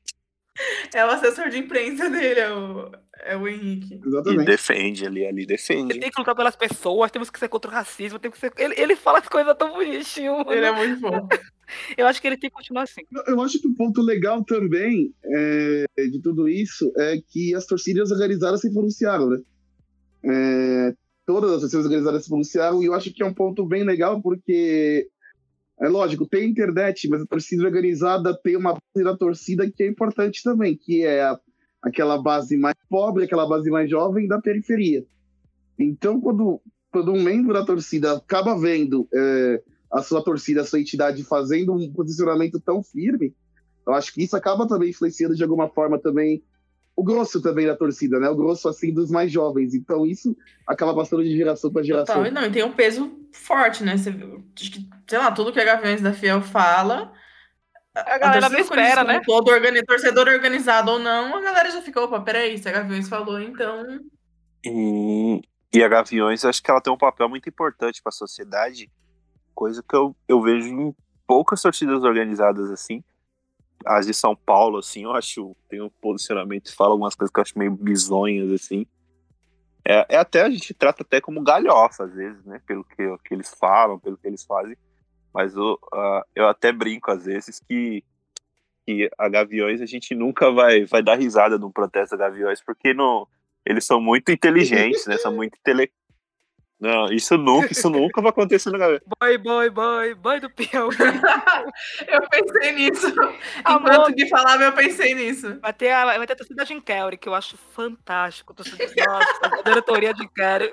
É o assessor de imprensa dele, é o, é o Henrique. Exatamente. E defende ali, ali defende. Ele tem que lutar pelas pessoas, temos que ser contra o racismo, temos que ser... ele, ele fala as coisas tão bonitinho. Ele é muito bom. Eu acho que ele tem que continuar assim. Eu acho que o um ponto legal também é, de tudo isso é que as torcidas organizadas se pronunciaram, né? É, todas as torcidas organizadas se pronunciaram e eu acho que é um ponto bem legal porque é lógico, tem internet, mas a torcida organizada tem uma base da torcida que é importante também, que é a, aquela base mais pobre, aquela base mais jovem da periferia. Então, quando, quando um membro da torcida acaba vendo é, a sua torcida, a sua entidade fazendo um posicionamento tão firme, eu acho que isso acaba também influenciando de alguma forma também o grosso também da torcida, né? O grosso, assim, dos mais jovens. Então, isso acaba passando de geração para geração. Total. Não, e tem um peso forte, né? Você, sei lá, tudo que a Gaviões da Fiel fala... A galera a não espera, né? Todo organi torcedor organizado ou não, a galera já fica, opa, peraí, se a Gaviões falou, então... E, e a Gaviões, acho que ela tem um papel muito importante para a sociedade, coisa que eu, eu vejo em poucas torcidas organizadas, assim, as de São Paulo, assim, eu acho, tem um posicionamento, fala algumas coisas que eu acho meio bizonhas, assim. É, é até, a gente trata até como galhofa, às vezes, né, pelo que, que eles falam, pelo que eles fazem, mas eu, uh, eu até brinco, às vezes, que, que a Gaviões, a gente nunca vai, vai dar risada no protesto da Gaviões, porque no, eles são muito inteligentes, né, são muito intele não, isso nunca, isso nunca vai acontecer na galera. Boy, boy, boy, boy do peão. eu pensei nisso. Amor. Enquanto que falava, eu pensei nisso. Vai ter a, vai ter a torcida de Kelly, que eu acho fantástico. Torcida, nossa, a diretoria de Kelly.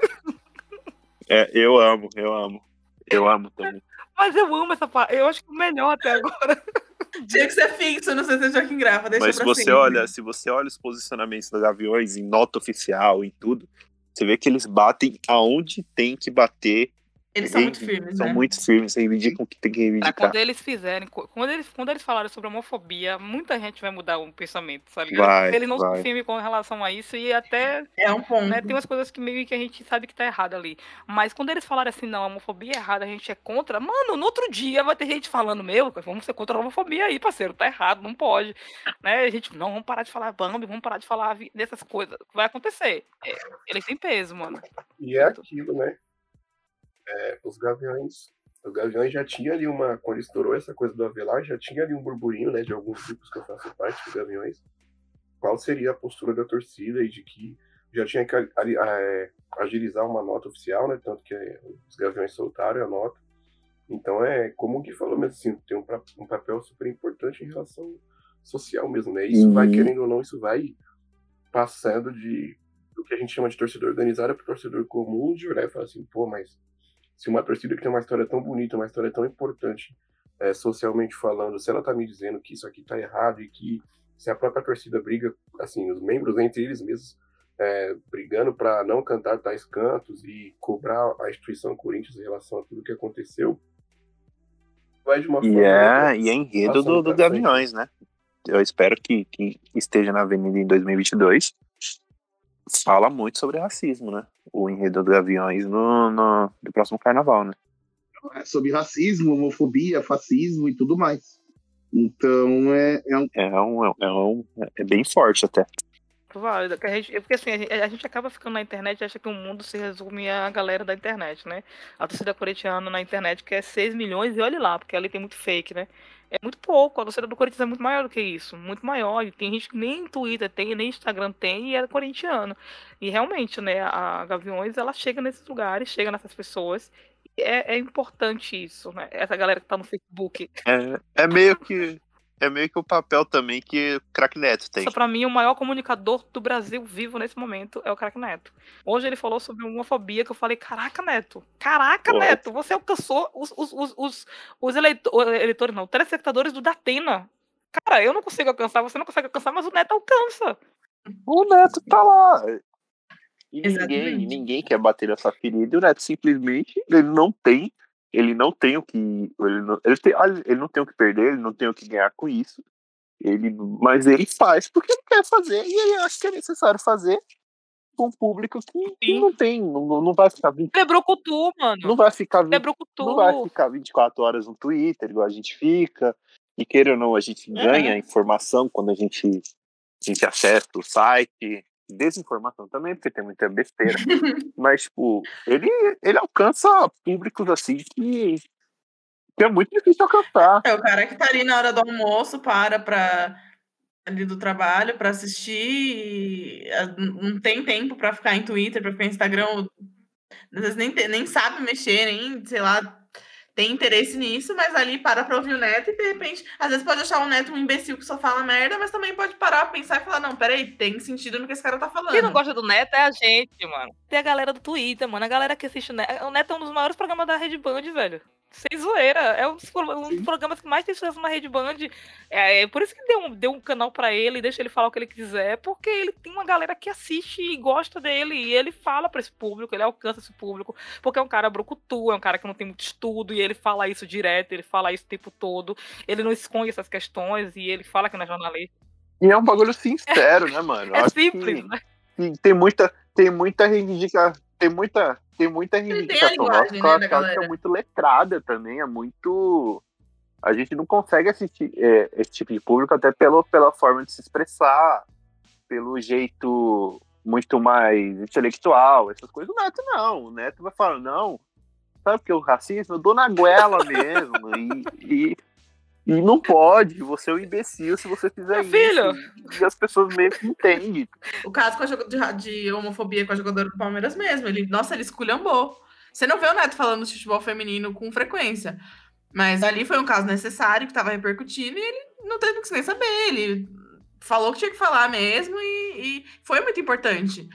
É, eu amo, eu amo. Eu amo também. Mas eu amo essa parte. Eu acho que o melhor até agora. Tinha que ser fixo no CC Joaquim Grafa, deixa Mas se pra você sempre. olha, se você olha os posicionamentos dos Gaviões em nota oficial, em tudo, você vê que eles batem aonde tem que bater. Eles são muito firmes, São né? muito firmes, reivindicam o que tem que Pra reivindicar. quando eles fizerem, quando eles, quando eles falarem sobre homofobia, muita gente vai mudar o pensamento, sabe? Vai, Eles não vai. são firmes com relação a isso e até É um ponto. né, tem umas coisas que meio que a gente sabe que tá errado ali. Mas quando eles falarem assim, não, a homofobia é errada, a gente é contra, mano, no outro dia vai ter gente falando, meu, vamos ser contra a homofobia aí, parceiro, tá errado, não pode. Né? A gente, não, vamos parar de falar Bambi, vamos parar de falar dessas coisas. Vai acontecer. É, eles têm peso, mano. E é aquilo, né? É, os Gaviões. Os Gaviões já tinha ali uma. Quando estourou essa coisa do Avelar, já tinha ali um burburinho, né? De alguns grupos que eu faço parte dos Gaviões. Qual seria a postura da torcida e de que já tinha que é, agilizar uma nota oficial, né? Tanto que é, os Gaviões soltaram a nota. Então é, como o Gui falou mesmo, assim, tem um, um papel super importante em relação social mesmo, né? Isso vai, Uhum. querendo ou não, isso vai passando de do que a gente chama de torcedor organizado para torcedor comum de olhar e falar assim, pô, mas se uma torcida que tem uma história tão bonita, uma história tão importante, é, socialmente falando, se ela tá me dizendo que isso aqui tá errado e que se a própria torcida briga, assim, os membros entre eles mesmos é, brigando para não cantar tais cantos e cobrar a instituição Corinthians em relação a tudo que aconteceu, vai de uma E forma... é, e é enredo do, do. Gaviões, né? Eu espero que, que esteja na Avenida em 2022. Fala muito sobre racismo, né? O enredo do Gaviões no, no, no próximo carnaval, né? É sobre racismo, homofobia, fascismo e tudo mais. Então é, é um. É, um, é, um, é bem forte até. Válido, que a gente, porque assim, a gente, a gente acaba ficando na internet e acha que o mundo se resume à galera da internet, né? A torcida corintiana na internet que é 6 milhões e olhe lá, porque ali tem muito fake, né? É muito pouco, a torcida do Corinthians é muito maior do que isso, muito maior. E tem gente que nem Twitter tem, nem Instagram tem e é corintiano. E realmente, né, a Gaviões, ela chega nesses lugares, chega nessas pessoas. É, é importante isso, né? Essa galera que tá no Facebook. É, é meio que. É meio que o papel também que o Crack Neto tem. Só pra mim, o maior comunicador do Brasil vivo nesse momento é o Crack Neto. Hoje ele falou sobre homofobia que eu falei, caraca, Neto, caraca, Pô. Neto, você alcançou os, os, os, os, os eleitor- eleitores, não, telespectadores do Datena. Cara, eu não consigo alcançar, você não consegue alcançar, mas o Neto alcança. O Neto tá lá. E ninguém, ninguém quer bater nessa ferida. E o Neto simplesmente ele não tem. Ele não tem o que. Ele não, ele, tem, ele não tem o que perder, ele não tem o que ganhar com isso. Ele, mas ele faz porque ele quer fazer e ele acha que é necessário fazer com um público que, que não tem, não, não vai ficar 20, Quebrou Cutu, mano. não vai ficar 20, Quebrou Cutu. não vai ficar 24 horas no Twitter, igual a gente fica. E queira ou não, a gente ganha informação quando a gente, a gente acessa o site. Desinformação também, porque tem muita besteira. Mas, tipo, ele, ele alcança públicos assim que, que é muito difícil alcançar. É o cara que tá ali na hora do almoço, para pra, ali do trabalho pra assistir, e, ah, não tem tempo pra ficar em Twitter, pra ficar em Instagram, às vezes nem, nem sabe mexer, nem, sei lá, tem interesse nisso, mas ali para pra ouvir o Neto e de repente, às vezes pode achar o Neto um imbecil que só fala merda, mas também pode parar, pensar e falar, não, peraí, tem sentido no que esse cara tá falando. Quem não gosta do Neto é a gente, mano. Tem a galera do Twitter, mano. A galera que assiste o Neto. O Neto é um dos maiores programas da Rede Band, velho. Sem zoeira. É um dos, um dos programas que mais tem sucesso na Rede Band. É, é por isso que deu um, deu um canal pra ele, deixa ele falar o que ele quiser, porque ele tem uma galera que assiste e gosta dele. E ele fala pra esse público, ele alcança esse público, porque é um cara brucutu, é um cara que não tem muito estudo, e ele fala isso direto, ele fala isso o tempo todo. Ele não esconde essas questões, e ele fala que não é jornalista. E é um bagulho sincero, né, mano? É acho simples, que- né? que tem muita, tem muita reivindicação. Tem muita, tem muita reivindicação nossa, né, que eu da acho que é muito letrada também, é muito. A gente não consegue assistir é, esse tipo de público até pelo, pela forma de se expressar, pelo jeito muito mais intelectual, essas coisas. O Neto não. O Neto vai falar, não, sabe porque o racismo eu dou na goela mesmo. e, e, e não pode, você é um imbecil se você fizer Meu isso. filho. E as pessoas meio que entendem. O caso com a de homofobia com a jogadora do Palmeiras mesmo. Ele, nossa, ele esculhambou. Você não vê o Neto falando de futebol feminino com frequência. Mas ali foi um caso necessário que estava repercutindo e ele não teve que nem saber. Ele falou que tinha que falar mesmo e, e foi muito importante.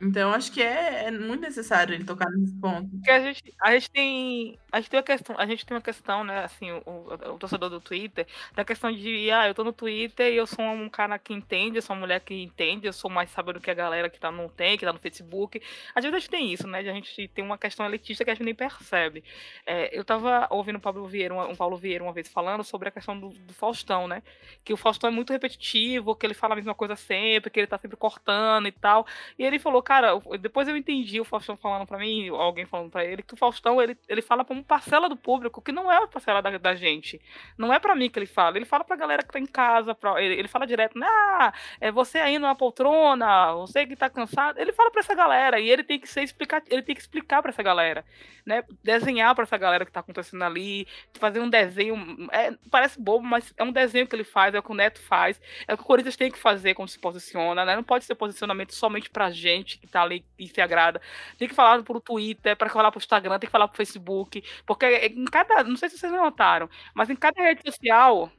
Então acho que é, é muito necessário ele tocar nesse ponto. Porque a gente, a gente tem a gente tem uma questão, a gente tem uma questão, né, assim, o, o, torcedor do Twitter, da questão de, ah, eu tô no Twitter e eu sou um cara que entende, eu sou uma mulher que entende, eu sou mais sábio do que a galera que tá no tem, que tá no Facebook. Às vezes a gente tem isso, né, a gente tem uma questão elitista que a gente nem percebe. É, eu tava ouvindo o Pablo Vieira, um Paulo Vieira uma vez falando sobre a questão do, do, Faustão, né, que o Faustão é muito repetitivo, que ele fala a mesma coisa sempre, que ele tá sempre cortando e tal. E ele falou, cara, depois eu entendi o Faustão falando para mim, alguém falando para ele, que o Faustão, ele, ele fala parcela do público que não é a parcela da, da gente. Não é para mim que ele fala. Ele fala pra galera que tá em casa. Pra, ele, ele fala direto, né? Ah, é você aí numa poltrona, você que tá cansado. Ele fala pra essa galera e ele tem que ser explicar, ele tem que explicar para essa galera, né? Desenhar para essa galera que tá acontecendo ali, fazer um desenho. É, parece bobo, mas é um desenho que ele faz, é o que o Neto faz, é o que o Corinthians tem que fazer quando se posiciona, né? Não pode ser posicionamento somente pra gente que tá ali e se agrada. Tem que falar pro Twitter, para falar pro Instagram, tem que falar pro Facebook, porque em cada. Não sei se vocês notaram, mas em cada rede social.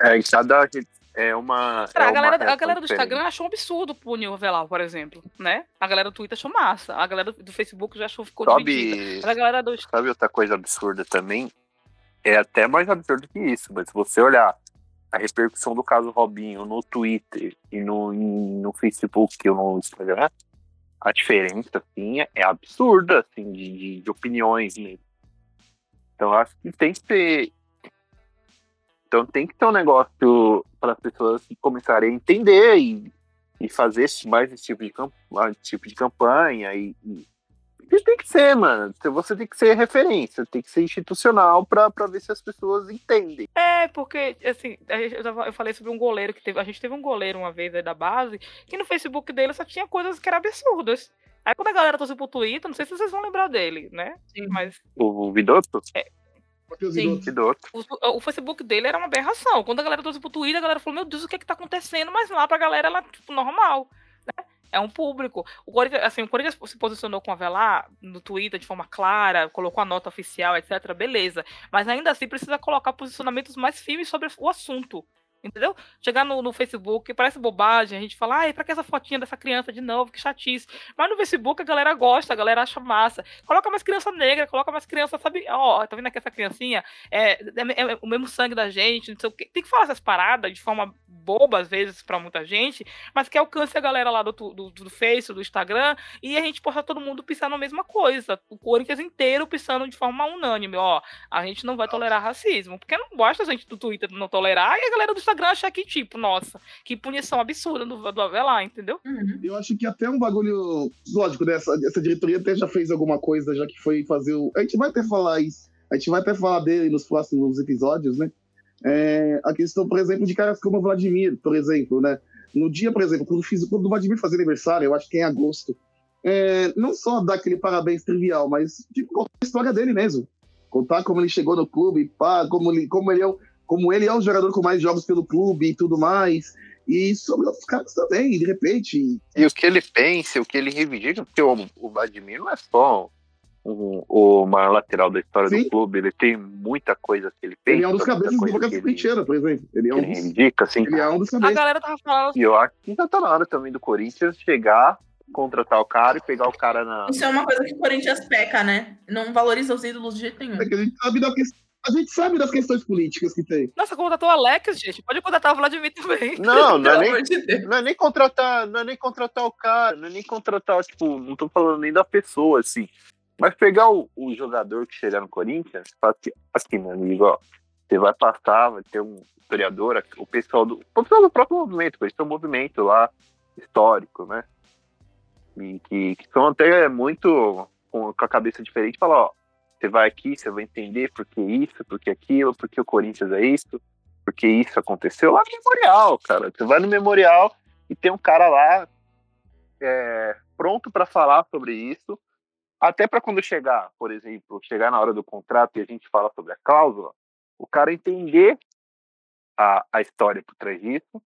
É, em cada. É uma. É a, galera, uma a galera do. Instagram achou um absurdo punir o Velar, por exemplo, né? A galera do Twitter achou massa. A galera do Facebook já achou ficou dividida. Sabe, Mas a galera do sabe outra coisa absurda também? É até mais absurdo que isso, mas se você olhar a repercussão do caso Robinho no Twitter e no, no Facebook e no Instagram, a diferença, assim, é absurda, assim, de, de opiniões mesmo. Então, acho que tem que ter. Então, tem que ter um negócio para as pessoas começarem a entender e, e fazer mais esse tipo de, camp tipo de campanha. E, e, e tem que ser, mano. Você tem que ser referência, tem que ser institucional para ver se as pessoas entendem. É, porque, assim, eu, tava- eu falei sobre um goleiro que teve. A gente teve um goleiro uma vez aí da base, que no Facebook dele só tinha coisas que eram absurdas. Aí quando a galera trouxe pro Twitter, não sei se vocês vão lembrar dele, né? Sim. Mas O, o Vidotto? Sim. Vidotto. O, o Facebook dele era uma aberração. Quando a galera trouxe pro Twitter, a galera falou, meu Deus, o que é que tá acontecendo? Mas lá pra galera, ela, tipo, normal, né? É um público. O Corinthians, assim, o Corinthians se posicionou com a Velar no Twitter de forma clara, colocou a nota oficial, etc. Beleza. Mas ainda assim precisa colocar posicionamentos mais firmes sobre o assunto. Entendeu? Chegar no, no Facebook, parece bobagem, a gente fala, ai, pra que essa fotinha dessa criança de novo? Que chatice. Mas no Facebook a galera gosta, a galera acha massa. Coloca mais criança negra, coloca mais criança, sabe? Ó, tá vendo aqui essa criancinha? É, é- é o mesmo sangue da gente, não sei o quê. Tem que falar essas paradas de forma boba, às vezes, pra muita gente, mas que alcance a galera lá do, do, do Face, do Instagram, e a gente possa todo mundo pensar na mesma coisa. O Corinthians inteiro pensando de forma unânime, ó, a gente não vai tolerar racismo. Porque não basta a gente do Twitter não tolerar e a galera do Instagram achar que, tipo, nossa, que punição absurda do, do Avelar, entendeu? Uhum. Eu acho que até um bagulho. Lógico, né? Essa, essa diretoria até já fez alguma coisa, já que foi fazer o. A gente vai até falar isso. A gente vai até falar dele nos próximos episódios, né? É, a questão, por exemplo, de caras como o Vladimir, por exemplo, né? No dia, por exemplo, quando, fiz, quando o Vladimir fazia aniversário, eu acho que é em agosto, é, não só dar aquele parabéns trivial, mas tipo, contar a história dele mesmo. Contar como ele chegou no clube, pá, como ele, como ele é o, como ele é o jogador com mais jogos pelo clube e tudo mais. E sobre outros caras também, de repente. E o que ele pensa, o que ele reivindica, porque o, o Vladimir não é só um- o maior lateral da história Sim. do clube, ele tem muita coisa que ele pensa. Ele é um dos cabeças do Boca Corintiana, por exemplo. Ele é um ele dos, reivindica, assim. ele é um dos A cabeças. galera tava falando E eu acho que já tá na hora também do Corinthians chegar, contratar o cara e pegar o cara na. Isso é uma coisa que o Corinthians peca, né? Não valoriza os ídolos de jeito nenhum. É que a gente sabe da ques- a gente sabe das questões políticas que tem. Nossa, contratou o Alex, gente. Pode contratar o Vladimir também. Não, não é nem de. Não é nem contratar, não é nem contratar o cara, não é nem contratar, tipo, não tô falando nem da pessoa, assim. Mas pegar o, o jogador que chegar no Corinthians, assim, meu amigo, ó, você vai passar, vai ter um historiador, o pessoal do. O pessoal do próprio movimento, eles têm um movimento lá histórico, né? E que, que são até muito com, com a cabeça diferente, fala, ó, você vai aqui, você vai entender por que isso, por que aquilo, por que o Corinthians é isso, por que isso aconteceu lá no memorial, cara. Você vai no memorial e tem um cara lá é, pronto para falar sobre isso, até para quando chegar, por exemplo, chegar na hora do contrato e a gente fala sobre a cláusula, o cara entender a, a história por trás disso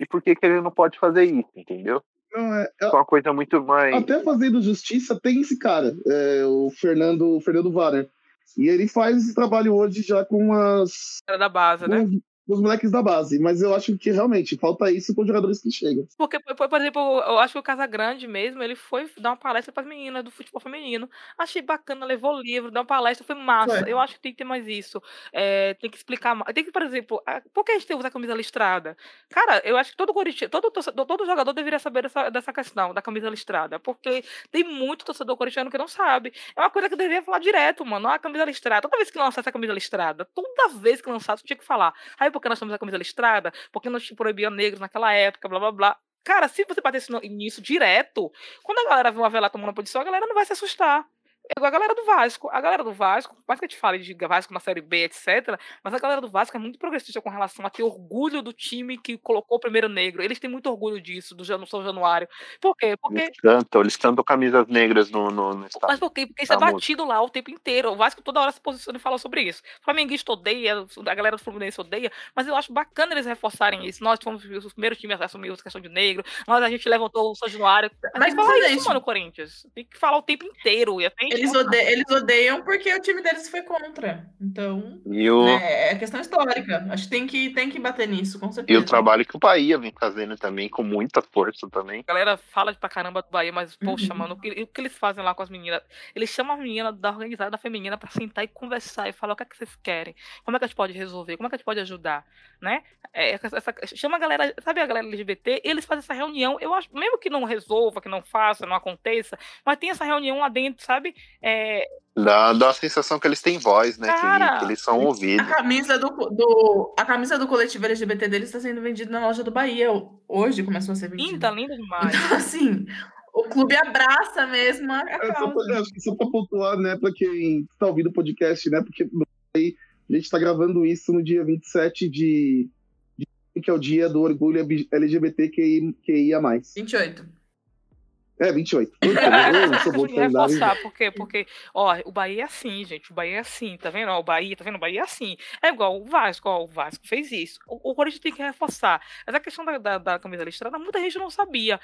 e por que, que ele não pode fazer isso, entendeu? Não, é, É uma coisa muito mais. até fazendo justiça tem esse cara, é, o Fernando, o Fernando Varner. E ele faz esse trabalho hoje já com as. Era da base, né? Os moleques da base, mas eu acho que realmente falta isso com os jogadores que chegam. Porque, por, exemplo, eu acho que o Casagrande mesmo, ele foi dar uma palestra para as meninas do futebol feminino. Achei bacana, levou livro, deu uma palestra, foi massa. Foi. Eu acho que tem que ter mais isso. É, tem que explicar mais. Tem que, por exemplo, a- por que a gente tem que usar a camisa listrada? Cara, eu acho que todo, corinthians, todo, todo jogador deveria saber dessa, dessa questão, da camisa listrada. Porque tem muito torcedor corintiano que não sabe. É uma coisa que eu deveria falar direto, mano. Ah, a camisa listrada. Toda vez que lançar essa camisa listrada, toda vez que lançar, tu tinha que falar. Aí porque nós temos a camisa listrada, porque nós proibiam negros naquela época, blá blá blá. Cara, se você no- nisso direto, quando a galera vê uma vela tomando posição, a galera não vai se assustar. É igual a galera do Vasco. A galera do Vasco, por mais que a gente fale de Vasco na Série B, etc., mas a galera do Vasco é muito progressista com relação a ter orgulho do time que colocou o primeiro negro. Eles têm muito orgulho disso, do São Januário. Por quê? Porque Eles cantam, eles cantam camisas negras no, no, no mas por quê? Porque isso é batido lá o tempo inteiro. O Vasco toda hora se posiciona e fala sobre isso. O Flamenguista odeia, a galera do Fluminense odeia, mas eu acho bacana eles reforçarem isso. Nós fomos os primeiros times a assumir a questão de negro, nós a gente levantou o São Januário. Mas Mas, gente, isso, mano, Corinthians. Tem que falar o tempo inteiro. E até a Eles, ode- eles odeiam porque o time deles foi contra. Então, E o, né, é questão histórica. Acho que tem que, tem que bater nisso, com e certeza. o trabalho que o Bahia vem fazendo também, com muita força também. A galera fala pra caramba do Bahia, mas, poxa, Uhum. mano, o que, o que eles fazem lá com as meninas? Eles chamam as meninas da organizada feminina pra sentar e conversar e falar o que é que vocês querem, como é que a gente pode resolver, como é que a gente pode ajudar, né? É, essa- essa- chama a galera, sabe a galera LGBT? Eles fazem essa reunião, eu acho, mesmo que não resolva, que não faça, não aconteça, mas tem essa reunião lá dentro, sabe? É, Dá, dá a sensação que eles têm voz, né? que- Cara, que, eles são A ouvidos. camisa do, do, a camisa do coletivo LGBT deles está sendo vendida na loja do Bahia. Hoje começou a ser vendida. linda, linda demais. Então, assim, o clube abraça mesmo a a É, só, causa. que só pra pontuar, né, pra quem tá ouvindo o podcast, né, porque aí a gente tá gravando isso no dia 27 de, de que é o dia do orgulho LGBTQIA+. 28. É, 28. Puta, eu sou bom de reforçar, por quê? Porque, ó, o Bahia é assim, gente. O Bahia é assim, tá vendo? Ó, o Bahia, tá vendo? O Bahia é assim. É igual o Vasco, ó, o Vasco fez isso. O, o Corinthians tem que reforçar. Mas a questão da, da, da camisa listrada, muita gente não sabia.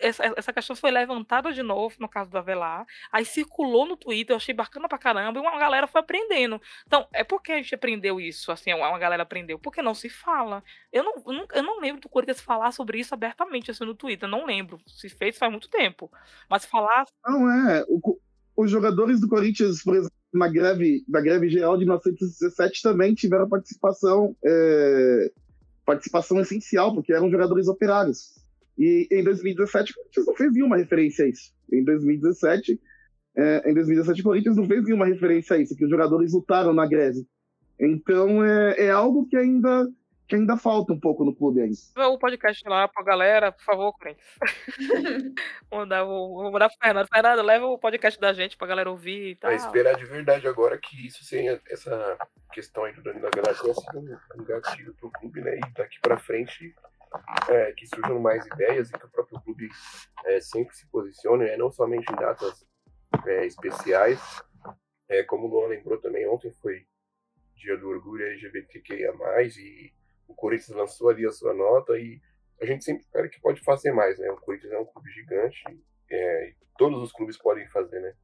Essa, essa questão foi levantada de novo, no caso do Avelar, aí circulou no Twitter, eu achei bacana pra caramba, e uma galera foi aprendendo. Então, é porque a gente aprendeu isso, assim, uma uma galera aprendeu. Porque não se fala. Eu não, eu não, eu não lembro do Corinthians falar sobre isso abertamente, assim, no Twitter. Não lembro. Se fez faz muito tempo. Mas falar Não, é. o os jogadores do Corinthians, por exemplo, na greve, da greve geral de 1917 também tiveram participação, é, participação essencial, porque eram jogadores operários. E em 2017 o Corinthians não fez nenhuma referência a isso. Em 2017, é, em 2017 o Corinthians não fez nenhuma referência a isso, que os jogadores lutaram na greve. Então é, é algo que ainda, que ainda falta um pouco no clube ainda. O podcast lá pra galera, por favor, Corinthians. vou mandar, vou, vou mandar pro Fernando. Fernando, leva o podcast da gente pra galera ouvir e tal. Vai esperar de verdade agora que isso tenha essa questão aí do Danilo sido um, um gatilho pro clube, né? E daqui pra frente é, que surjam mais ideias e que o próprio clube é, sempre se posicione, né? não somente em datas é, especiais, é, como o Luan lembrou também, ontem foi dia do orgulho LGBTQIA+, e o Corinthians lançou ali a sua nota e a gente sempre espera que pode fazer mais, né? O Corinthians é um clube gigante, é, e todos os clubes podem fazer, né?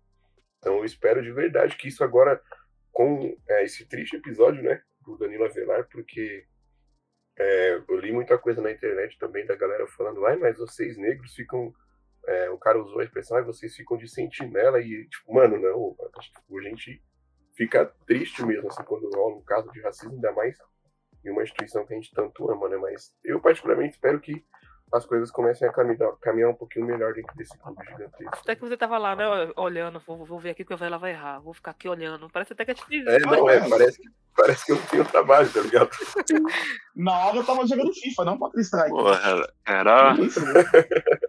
Então eu espero de verdade que isso agora, com é, esse triste episódio, né, do Danilo Avelar, porque é, eu li muita coisa na internet também da galera falando, ai, mas vocês negros ficam. é, o cara usou a expressão, ai, vocês ficam de sentinela e, tipo, mano, não, a gente fica triste mesmo, assim, quando rola um caso de racismo, ainda mais em uma instituição que a gente tanto ama, né? Mas eu, particularmente, espero que as coisas comecem a caminhar, caminhar um pouquinho melhor dentro desse clube gigantesco. Até que você tava lá, né, olhando, vou, vou ver aqui que ela vai errar, vou ficar aqui olhando. Parece até que é difícil. É, não, é, parece, que- parece que eu não tenho trabalho, tá ligado? Na hora eu tava jogando FIFA, não Counter Strike. Porra, era, Isso, né?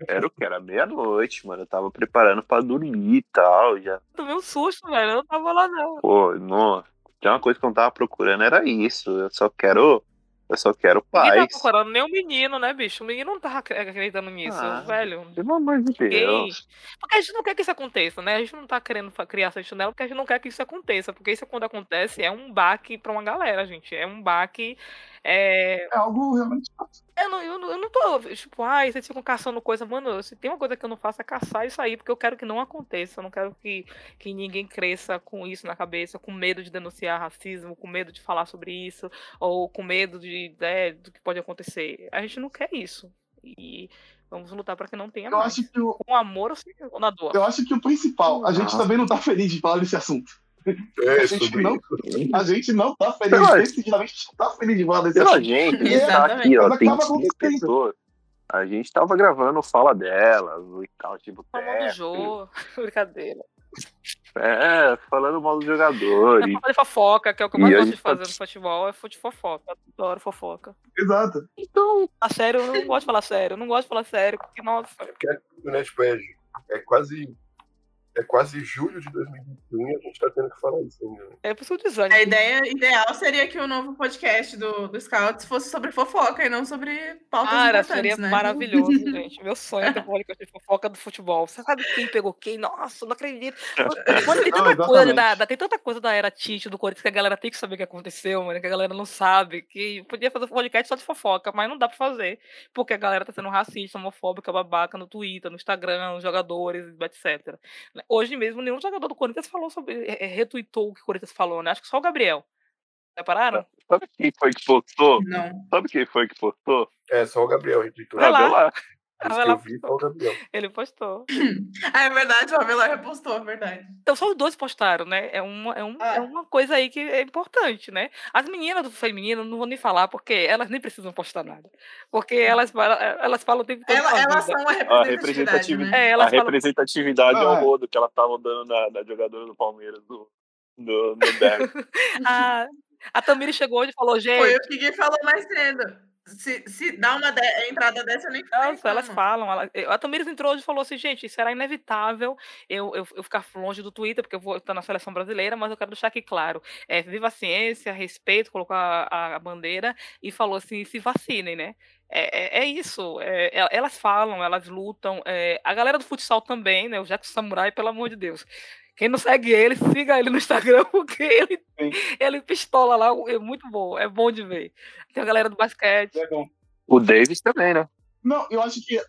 era o que? Era meia-noite, mano. Eu tava preparando pra dormir e tal. Já. Tomei um susto, velho. Eu não tava lá, não. Pô, não. Já uma coisa que eu não tava procurando era isso. Eu só quero. Eu só quero Ninguém tava paz. procurando nem o menino, né, bicho? O menino não tava acre- acreditando nisso, Ah, velho. Pelo amor de. Deus. Porque a gente não quer que isso aconteça, né? A gente não tá querendo criar sentinela porque a gente não quer que isso aconteça. Porque isso quando acontece é um baque pra uma galera, gente. É um baque. É, É algo realmente. eu não, eu, não, eu não tô, tipo, ai, vocês ficam caçando coisa. Mano, se tem uma coisa que eu não faço é caçar isso aí, porque eu quero que não aconteça. Eu não quero que, que ninguém cresça com isso na cabeça, com medo de denunciar racismo, com medo de falar sobre isso, ou com medo de, né, do que pode acontecer. A gente não quer isso. E vamos lutar para que não tenha Eu mais. acho que o, Com amor ou na dor. eu acho que o principal, a gente Ah. também não tá feliz de falar desse assunto. É, A gente não- isso. A gente não tá feliz, Pela- decididamente a gente não tá feliz de falar desse Pela gente, a gente tá aqui, ó, tem acaba 15 acontecendo. pessoas. A gente tava gravando Fala Delas e tal, tipo, Falando do é, jogo. Brincadeira. é, falando mal dos É jogadores. pra fazer fofoca, que é o que eu mais gosto de tá- fazer no futebol, é fute fofoca. Adoro fofoca. Exato. Então, A sério, eu não gosto de falar sério. Eu não gosto de falar sério, porque, nossa. né, tipo, é, é quase é quase julho de 2021 e a gente tá tendo que falar isso ainda. né? É por isso que eu desânimo. A ideia ideal seria que o novo podcast do, do Scouts fosse sobre fofoca e não sobre pautas Cara, seria né? maravilhoso, gente. Meu sonho é ter um podcast de fofoca do futebol. Você sabe quem pegou quem? Nossa, não acredito. Mano, tem Não, tanta coisa exatamente. da, da- tem tanta coisa da era Tite do Corinthians que a galera tem que saber o que aconteceu, mano, que a galera não sabe. Que podia fazer um podcast só de fofoca, mas não dá pra fazer. Porque a galera tá sendo racista, homofóbica, babaca no Twitter, no Instagram, os jogadores, etc. Hoje mesmo, nenhum jogador do Corinthians falou sobre. é, é, retuitou o que o Corinthians falou, né? Acho que só o Gabriel. Repararam? sabe quem foi que postou? Não. Sabe quem foi que postou? É, só o Gabriel. Vai Isso lá. Vai lá. Eu vi o Gabriel. Ele postou. Ah, é verdade, o Avelar repostou, é verdade. Então só os dois postaram, né? É uma, é, um, Ah. é uma coisa aí que é importante, né? As meninas do feminino não vou nem falar, porque elas nem precisam postar nada. Porque elas, falam- elas falam o tempo todo Ela, elas são a A representatividade, representatividade, né? É, a elas falam. representatividade Não, ao é. rodo que ela tava dando na, na jogadora do Palmeiras do, do, do derby. A, a Tamiri chegou hoje e falou, Foi gente. o que falou mais cedo. Se, se dá uma de- entrada dessa, eu nem Nossa, elas falam. Ela, a Tamires entrou hoje e falou assim, gente, será inevitável eu, eu, eu ficar longe do Twitter, porque eu vou estar na seleção brasileira, mas eu quero deixar aqui claro. É, viva a ciência, respeito, colocou a, a- a bandeira e falou assim, se vacinem, né? É, é, é isso. é, é- elas falam, elas lutam. é, a galera do futsal também, né? O Jackson Samurai, pelo amor de Deus. Quem não segue ele, siga ele no Instagram, porque ele, Sim. ele pistola lá, é muito bom, é bom de ver. Tem a galera do basquete. Legal. O Davis também, né? Não, eu acho que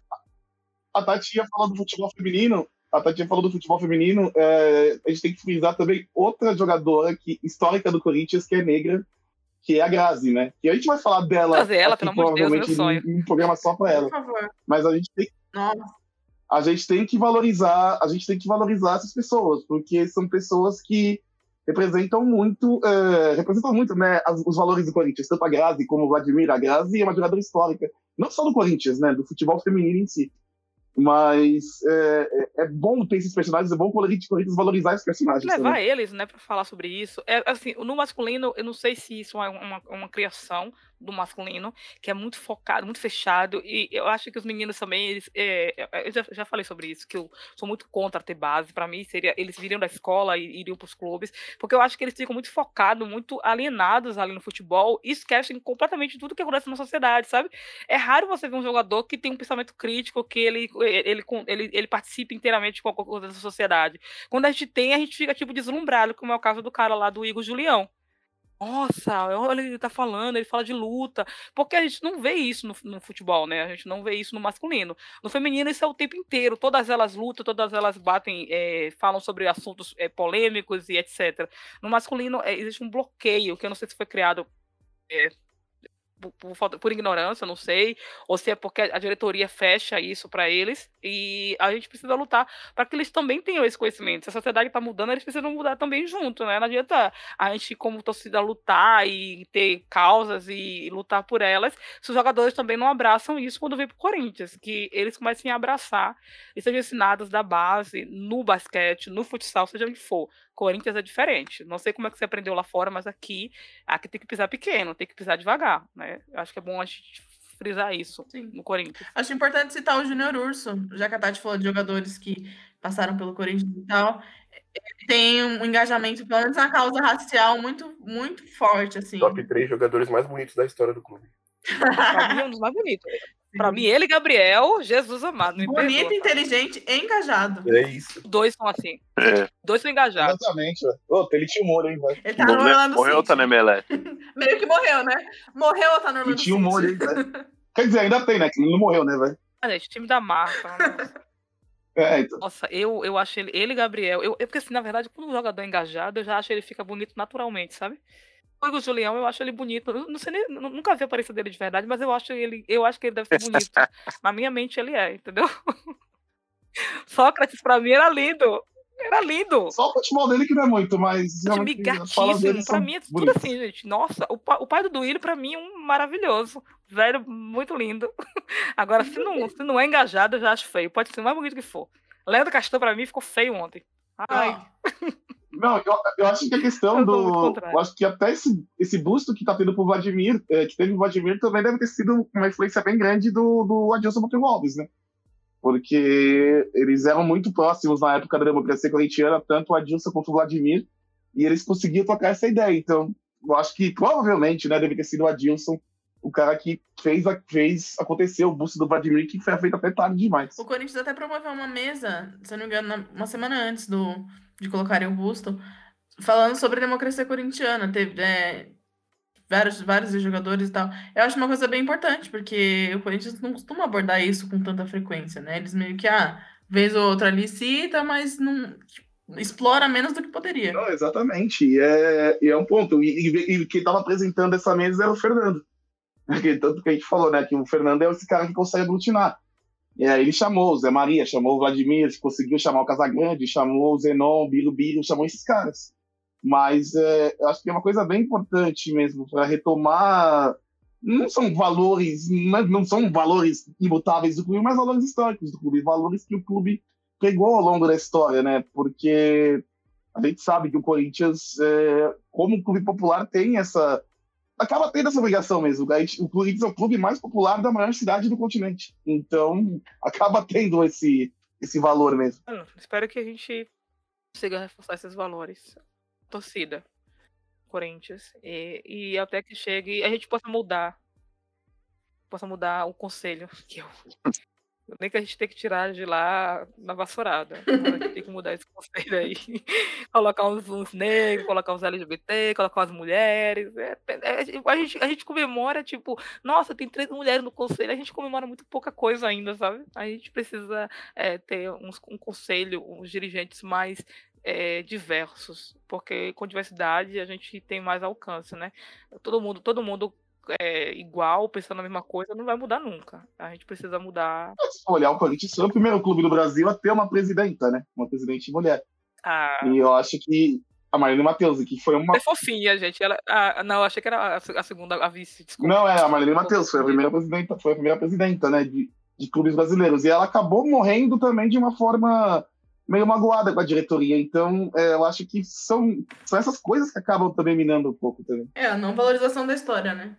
a Tatinha falou do futebol feminino. A Tatinha falou do futebol feminino. é, a gente tem que frisar também outra jogadora que, histórica do Corinthians, que é negra, que é a Grazi, né? E a gente vai falar dela. Trazer ela, aqui, pelo amor de Deus, meu provavelmente, sonho. um programa só pra Por ela. favor. Mas a gente tem Nossa. A gente tem que valorizar, a gente tem que valorizar essas pessoas, porque são pessoas que representam muito, é, representam muito, né, as- os valores do Corinthians, tanto a Grazi como o Vladimir. A Grazi é uma jogadora histórica, não só do Corinthians, né, do futebol feminino em si. Mas é, é- bom ter esses personagens, é bom o Corinthians valorizar esses personagens. levar também. eles, né, para falar sobre isso. É assim, no masculino, eu não sei se isso é uma, uma criação do masculino, que é muito focado, muito fechado, e eu acho que os meninos também, eles, é, é, eu já, já falei sobre isso, que eu sou muito contra ter base, para mim seria, eles viriam da escola e iriam para os clubes, porque eu acho que eles ficam muito focados, muito alienados ali no futebol, e esquecem completamente tudo que acontece na sociedade, sabe? É raro você ver um jogador que tem um pensamento crítico, que ele, ele, ele, ele participa inteiramente de qualquer coisa da sociedade. Quando a gente tem, a gente fica tipo deslumbrado, como é o caso do cara lá do Igor Julião. Nossa, olha ele tá falando, ele fala de luta. Porque a gente não vê isso no, no futebol, né? A gente não vê isso no masculino. No feminino, isso é o tempo inteiro. Todas elas lutam, todas elas batem, eh, falam sobre assuntos eh, polêmicos e etc. No masculino, eh, existe um bloqueio, que eu não sei se foi criado por, por por ignorância, não sei, ou se é porque a diretoria fecha isso para eles, e a gente precisa lutar para que eles também tenham esse conhecimento. Se a sociedade está mudando, eles precisam mudar também junto, né? Não adianta a gente, como torcida, lutar e ter causas e lutar por elas, se os jogadores também não abraçam isso quando vem pro Corinthians, que eles comecem a abraçar e sejam ensinados da base, no basquete, no futsal, seja onde for. Corinthians é diferente. Não sei como é que você aprendeu lá fora, mas aqui, aqui tem que pisar pequeno, tem que pisar devagar, né? Eu Acho que é bom a gente frisar isso Sim. no Corinthians. Acho importante citar o Júnior Urso, já que a Tati falou de jogadores que passaram pelo Corinthians e tal. Ele tem um engajamento, pelo menos na causa racial, muito, muito forte, assim. Top 3 jogadores mais bonitos da história do clube. Um dos mais bonitos. Pra mim, ele e Gabriel, Jesus amado. Me Bonito, perdoa. inteligente e engajado. É isso. Dois são assim. É. Dois são engajados. Exatamente, velho. Ô, ele tinha humor, hein, velho. Ele tá Bom, no né? Orlando Morreu City. tá MLS. Mesmo Meio que morreu, né? Morreu ou tá no E Orlando tinha um molho aí, né? Quer dizer, ainda tem, né? Que ele não morreu, né, velho? Ah, gente, time da marca. nossa. É, então. Nossa, eu, eu acho ele, ele e Gabriel. Eu, eu, porque assim, na verdade, quando um jogador é engajado, eu já acho ele fica bonito naturalmente, sabe? O Julião, eu acho ele bonito. Eu não sei nem, nu- nunca vi a aparência dele de verdade, mas eu acho ele, eu acho que ele deve ser bonito. Na minha mente ele é, entendeu? Sócrates pra mim era lindo. Era lindo. Só o futebol dele que não é muito, mas Time gatíssimo. Pra mim é tudo assim, gente. Nossa, o, pa- o pai do Duílio, pra mim, é um maravilhoso. Velho, muito lindo. Agora, se não, se não é engajado, eu já acho feio. Pode ser o mais bonito que for. Leandro Castan, pra mim, ficou feio ontem. Ai, Ah, Não, eu, eu acho que a questão Eu do. Eu acho que até esse, esse busto que tá tendo pro Vladimir, é, que teve o Vladimir, também deve ter sido uma influência bem grande do, do Adilson Monteiro Alves, né? Porque eles eram muito próximos na época da democracia corintiana, tanto o Adilson quanto o Vladimir, e eles conseguiam tocar essa ideia. Então, eu acho que provavelmente né, deve ter sido o Adilson o cara que fez, a- fez acontecer o busto do Vladimir, que foi feito até tarde demais. O Corinthians até promoveu uma mesa, se eu não me engano, uma semana antes do, de colocarem o busto, falando sobre a democracia corintiana. Teve é, vários, vários jogadores e tal. Eu acho uma coisa bem importante, porque o Corinthians não costuma abordar isso com tanta frequência, né? Eles meio que, ah, vez ou outra ali cita, mas não explora menos do que poderia. Não, exatamente. E é, e é um ponto. E, e- e quem estava apresentando essa mesa era o Fernando. Porque Tanto que a gente falou, né? Que o Fernando é esse cara que consegue aglutinar. Aí ele chamou o Zé Maria, chamou o Vladimir, conseguiu chamar o Casagrande, chamou o Zenon, o Biro Biro, chamou esses caras. Mas é, acho que é uma coisa bem importante mesmo para retomar. Não são valores, não são valores imutáveis do clube, mas valores históricos do clube, valores que o clube pegou ao longo da história, né? Porque a gente sabe que o Corinthians, é, como clube popular, tem essa. Acaba tendo essa obrigação mesmo. O Corinthians é o clube mais popular da maior cidade do continente. Então, acaba tendo esse, esse valor mesmo. Espero que a gente consiga reforçar esses valores. Torcida. Corinthians. E, e até que chegue, a gente possa mudar. Possa mudar o conselho. Que eu, nem que a gente tenha que tirar de lá na vassourada. Tem que mudar esse conselho aí. colocar uns, uns negros, colocar uns LGBT, colocar umas mulheres. É, é, a, gente, a gente comemora, tipo, nossa, tem três mulheres no conselho, a gente comemora muito pouca coisa ainda, sabe? A gente precisa é, ter uns, um conselho, uns dirigentes mais é, diversos, porque com diversidade a gente tem mais alcance, né? Todo mundo, todo mundo é, igual, pensando a mesma coisa, não vai mudar nunca. A gente precisa mudar. Se olhar, o Corinthians foi o primeiro clube do Brasil a ter uma presidenta, né? Uma presidente mulher. A... E eu acho que a Marlene Matheus, que foi uma. É fofinha, gente. Ela, a, não, eu achei que era a, a segunda, a vice, desculpa. Não, é, a Marlene Matheus foi a primeira presidenta, foi a primeira presidenta, né? De, de clubes brasileiros. E ela acabou morrendo também de uma forma meio magoada com a diretoria. Então, é, eu acho que são, são essas coisas que acabam também minando um pouco também. É, a não valorização da história, né?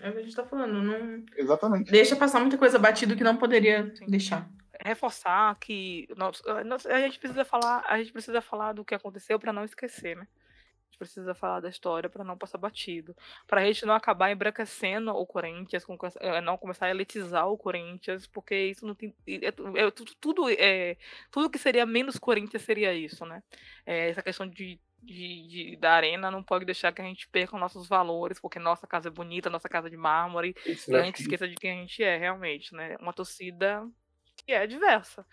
É o que a gente tá falando. Não Exatamente. deixa passar muita coisa batida que não poderia deixar. reforçar que nós, nós- a gente precisa falar, a gente precisa falar do que aconteceu para não esquecer, né? Gente precisa falar da história para não passar batido, para a gente não acabar embranquecendo o Corinthians, eh, não começar a elitizar o Corinthians, porque isso não tem, é, é tudo, tudo é tudo que seria menos Corinthians seria isso, né? É, essa questão de de, de- da arena não pode deixar que a gente perca os nossos valores, porque nossa casa é bonita, nossa casa é de mármore, Isso, e a gente esqueça de quem a gente é realmente, né? Uma torcida que é diversa,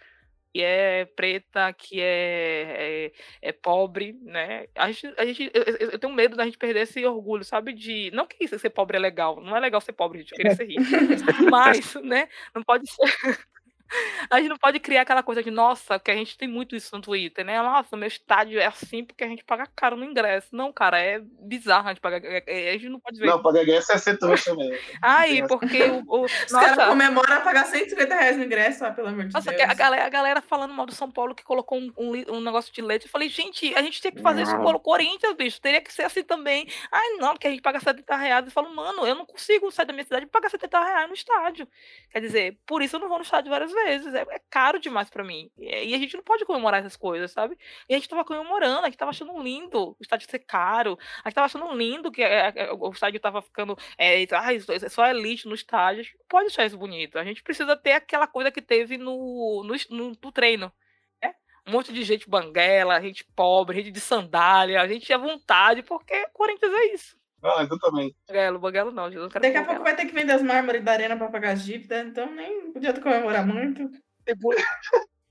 que é preta, que é, é, é pobre, né? A gente, a gente, eu, eu- tenho medo da gente perder esse orgulho, sabe? De. Não que ser pobre é legal, não é legal ser pobre, gente, eu queria ser rico. Mas, né? Não pode ser. A gente não pode criar aquela coisa de, nossa, que a gente tem muito isso no Twitter, né? Nossa, meu estádio é assim porque a gente paga caro no ingresso. Não, cara, é bizarro a gente pagar. é- é- A gente não pode ver. Não, pra ganhar é ser trouxa mesmo. Ai, porque o. o Os caras nossa, comemoram pagar 150 reais no ingresso, ah, pelo amor de Nossa, Deus. que a galera, a galera falando mal do São Paulo que colocou um, um um negócio de leite. Eu falei, gente, a gente tinha que fazer isso com o Corinthians, bicho. Teria que ser assim também. Ai, não, porque a gente paga 70 reais. Eu falo, mano, eu não consigo sair da minha cidade e pagar 70 reais no estádio. Quer dizer, por isso eu não vou no estádio várias vezes. É, é caro demais pra mim. E, a gente não pode comemorar essas coisas, sabe? E a gente tava comemorando, a gente tava achando lindo o estádio ser caro. A gente tava achando lindo que é, é, o estádio tava ficando. É, ah, é só elite no estádio. Pode achar isso bonito. A gente precisa ter aquela coisa que teve no, no, no- no treino. né? Um monte de gente banguela, gente pobre, gente de sandália, gente à vontade, porque Corinthians é isso. Ah, exatamente. Banguelo, banguelo não, Jesus. Quero Daqui a pouco vai ter que vender as mármores da arena pra pagar as dívidas, então nem podia comemorar muito.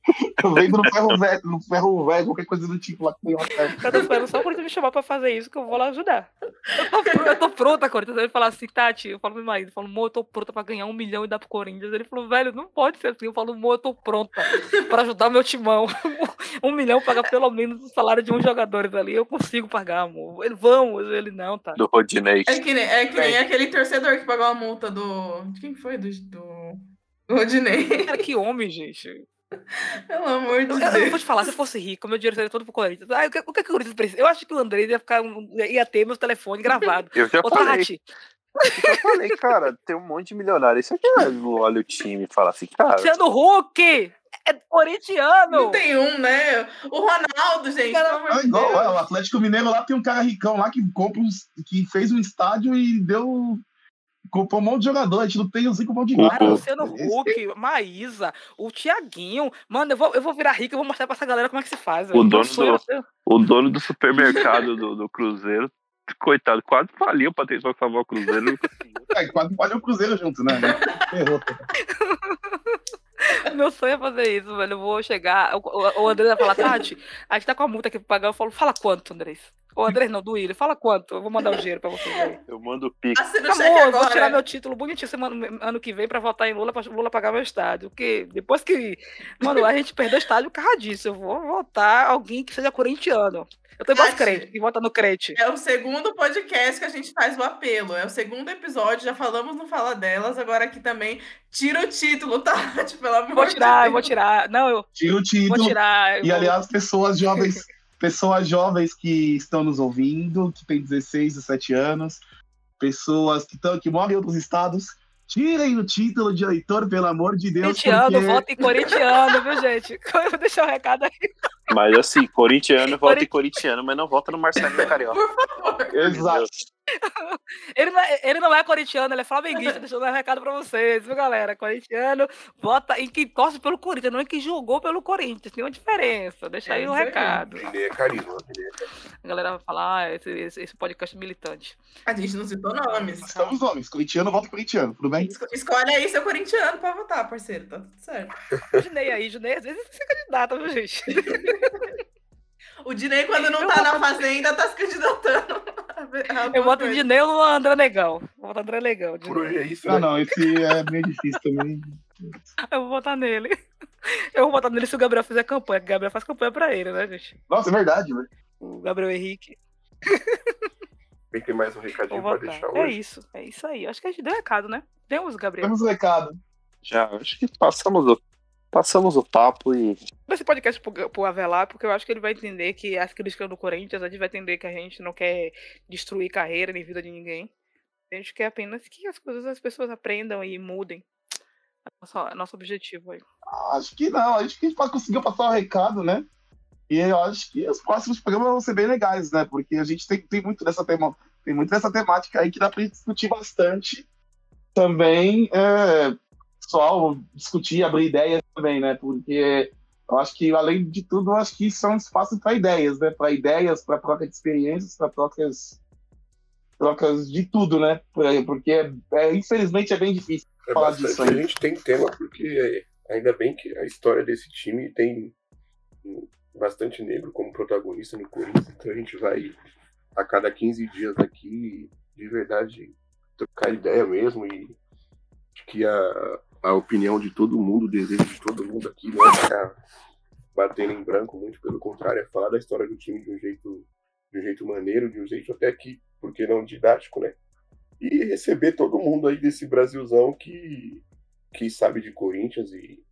Eu vendo no ferro velho, no ferro velho, qualquer coisa do tipo lá que tem uma festa. Eu tô esperando só o Corinthians me chamar pra fazer isso, que eu vou lá ajudar. Eu tô, pr- eu tô pronta, Corinthians. Ele fala assim, Tati, eu falo pro meu marido, eu falo, amor, eu tô pronta pra ganhar um milhão e dar pro Corinthians. Ele falou, velho, não pode ser assim. Eu falo, amor, eu tô pronta pra ajudar o meu timão. Um milhão paga pelo menos o salário de uns jogadores ali. Eu consigo pagar, amor. Ele, vamos. Ele, não, tá. Do Rodinei. É que nem, é que nem aquele torcedor que pagou a multa do. De quem foi? Do. Do, do Rodinei. Cara, que homem, gente. Pelo amor de Eu, eu- eu Deus. vou te falar, se eu fosse rico, meu dinheiro seria todo pro Corinthians. Ah, o que, o que, que o Corinthians precisa? Eu acho que o André ia, ficar, ia ter meu telefone gravado. Eu já Ô, falei, Tati, eu já falei, cara, tem um monte de milionário. Isso aqui é, olha o time e fala assim, cara, Luciano Huck! É corintiano! Não tem um, né? O Ronaldo, gente. Amor É igual, Deus. é, o Atlético Mineiro lá tem um cara ricão lá que compra uns, que fez um estádio e deu. Comprou um monte de jogador, a gente não tem os cinco mão de nada. Cara, Luciano Esse- Huck, Maísa, o Tiaguinho. Mano, eu vou, eu vou virar rico e vou mostrar pra essa galera como é que se faz. O dono do- o dono do supermercado do, do Cruzeiro, coitado, quase faliu pra tentar salvar o Cruzeiro. É, quase falhou o Cruzeiro junto, né? Ferrou. Meu sonho é fazer isso, velho. Eu vou chegar. O, o, o André vai falar, Tati, a gente tá com a multa aqui pra pagar. Eu falo, fala quanto, Andrés? O Andrés não, do Willian, fala quanto? Eu vou mandar o dinheiro pra você. aí. Eu mando o pique. Assina o cheque Amor, eu vou tirar agora. meu título bonitinho semana, ano que vem pra votar em Lula, pra Lula pagar meu estádio. Porque depois que. Mano, a gente perdeu o estádio por causa disso. Eu vou votar alguém que seja corintiano. Eu tô igual crentes, que vota no crente. É o segundo podcast que a gente faz o apelo. É o segundo episódio, já falamos no Fala Delas, agora aqui também. Tira o título, tá? Pelo amor Vou de tirar, eu vou Deus. tirar. Não, eu Tira o vou título. tirar. eu E vou- aliás, pessoas jovens, pessoas jovens que estão nos ouvindo, que têm 16, 17 anos, pessoas que, estão, que moram em outros estados, tirem o título de eleitor, pelo amor de Deus, Corintiano, porque voto em corintiano, viu, gente? Eu vou deixar o recado aí. Mas assim, corintiano vota em corintiano, mas não vota no Marcelinho Carioca. Exato. Ele não, é, ele não é corintiano, ele é flamenguista. Deixa eu dar um recado pra vocês, viu, galera? Corintiano vota em quem torce pelo Corinthians, não em quem jogou pelo Corinthians. Tem uma diferença. Deixa É aí o isso aí. recado. Ele é. Ele é... A galera vai falar, ah, esse, esse, esse podcast é militante. A gente não citou nomes. Estamos homens, corintiano vota corintiano, tudo bem? Esco- Escolhe aí seu corintiano pra votar, parceiro. Tá tudo certo. Junei aí, Junei às vezes se candidata, viu, gente? O Dinei, quando não tá na fazenda, tá se candidatando. Eu voto em Dinei ou no André Negão. Vou votar no André Negão. Por hoje é isso, Ah, não, esse é meio difícil também. Eu vou votar nele. Eu vou votar nele se o Gabriel fizer campanha, o Gabriel faz campanha pra ele, né, gente? Nossa, é verdade, velho. O Gabriel Henrique. Tem que ter mais um recadinho pra deixar É hoje. isso, é isso aí. Acho que a gente deu recado, né? Temos, Gabriel. Temos recado. Já, acho que passamos o, passamos o papo e Esse podcast pro, pro Avelar, porque eu acho que ele vai entender que as críticas do Corinthians, a gente vai entender que a gente não quer destruir carreira nem vida de ninguém. A gente quer apenas que as coisas, as pessoas aprendam e mudem. É nosso, nosso objetivo aí. Acho que não, acho que a gente conseguiu passar o recado, né? E eu acho que os próximos programas vão ser bem legais, né? Porque a gente tem, tem muito dessa tema, tem muito dessa temática aí que dá pra gente discutir bastante. Também, é, só discutir, abrir ideias também, né? Porque eu acho que, além de tudo, eu acho que isso é um espaço para ideias, né? Para ideias, para troca de experiências, para trocas, trocas de tudo, né? Porque, é, é, infelizmente, é bem difícil. É falar disso aí. A gente tem tema, porque é, ainda bem que a história desse time tem bastante negro como protagonista no Corinthians, então a gente vai a cada 15 dias aqui de verdade trocar ideia mesmo e que a, a opinião de todo mundo, o desejo de todo mundo aqui não é ficar batendo em branco, muito pelo contrário, é falar da história do time de um jeito de um jeito maneiro, de um jeito até que, por que não didático, né? E receber todo mundo aí desse Brasilzão que, que sabe de Corinthians e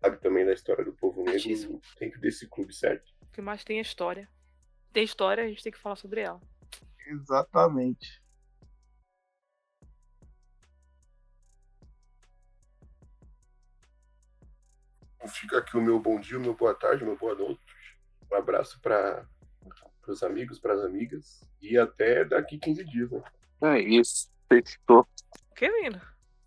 sabe também da história do povo negro dentro desse clube, certo? O que mais tem é história. Tem história, a gente tem que falar sobre ela. Exatamente. Fica aqui o meu bom dia, o meu boa tarde, o meu boa noite. Um abraço para os amigos, para as amigas. E até daqui 15 dias, né? é isso. Fechou. Que lindo.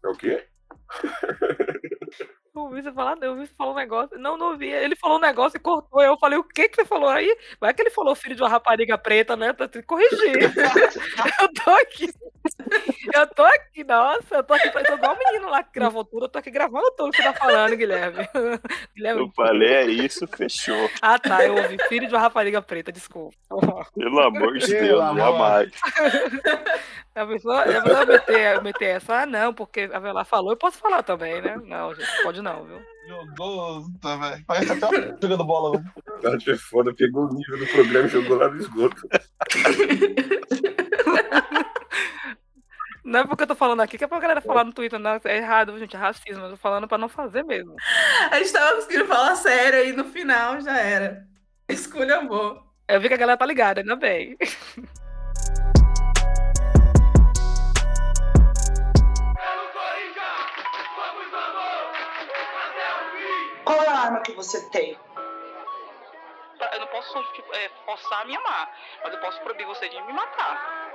É o quê? Eu ouvi você falar, eu ouvi você falar um negócio. Não, não ouvi. Ele falou um negócio e cortou. Eu falei, o que que você falou aí? Vai que ele falou filho de uma rapariga preta, né? Tô te corrigir. eu tô aqui. Eu tô aqui, nossa, eu tô aqui, eu tô igual o menino lá que gravou tudo, eu tô aqui gravando tudo que você tá falando, Guilherme. Guilherme. Eu falei, é isso, fechou. Ah, tá, eu ouvi filho de uma rapariga preta, desculpa. Pelo amor de Deus, jamais. A pessoa, a pessoa meter, meter essa, ah, não, porque a Velar falou, eu posso falar também, né? Não, gente, pode não, viu? Jogou, tá, velho. Parece até jogando bola. Tati é foda, pegou o nível do programa e jogou lá no esgoto. Não é porque eu tô falando aqui, que é pra galera falar no Twitter, não, é errado, gente, é racismo. Eu tô falando pra não fazer mesmo. A gente tava conseguindo falar sério e no final já era. Escolha boa. Eu vi que a galera tá ligada, ainda bem. A arma que você tem? Eu não posso tipo, é, forçar a me amar, mas eu posso proibir você de me matar.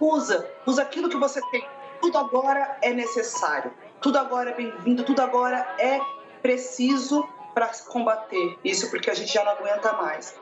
Usa, usa aquilo que você tem. Tudo agora é necessário. Tudo agora é bem-vindo. Tudo agora é preciso para combater isso, porque a gente já não aguenta mais.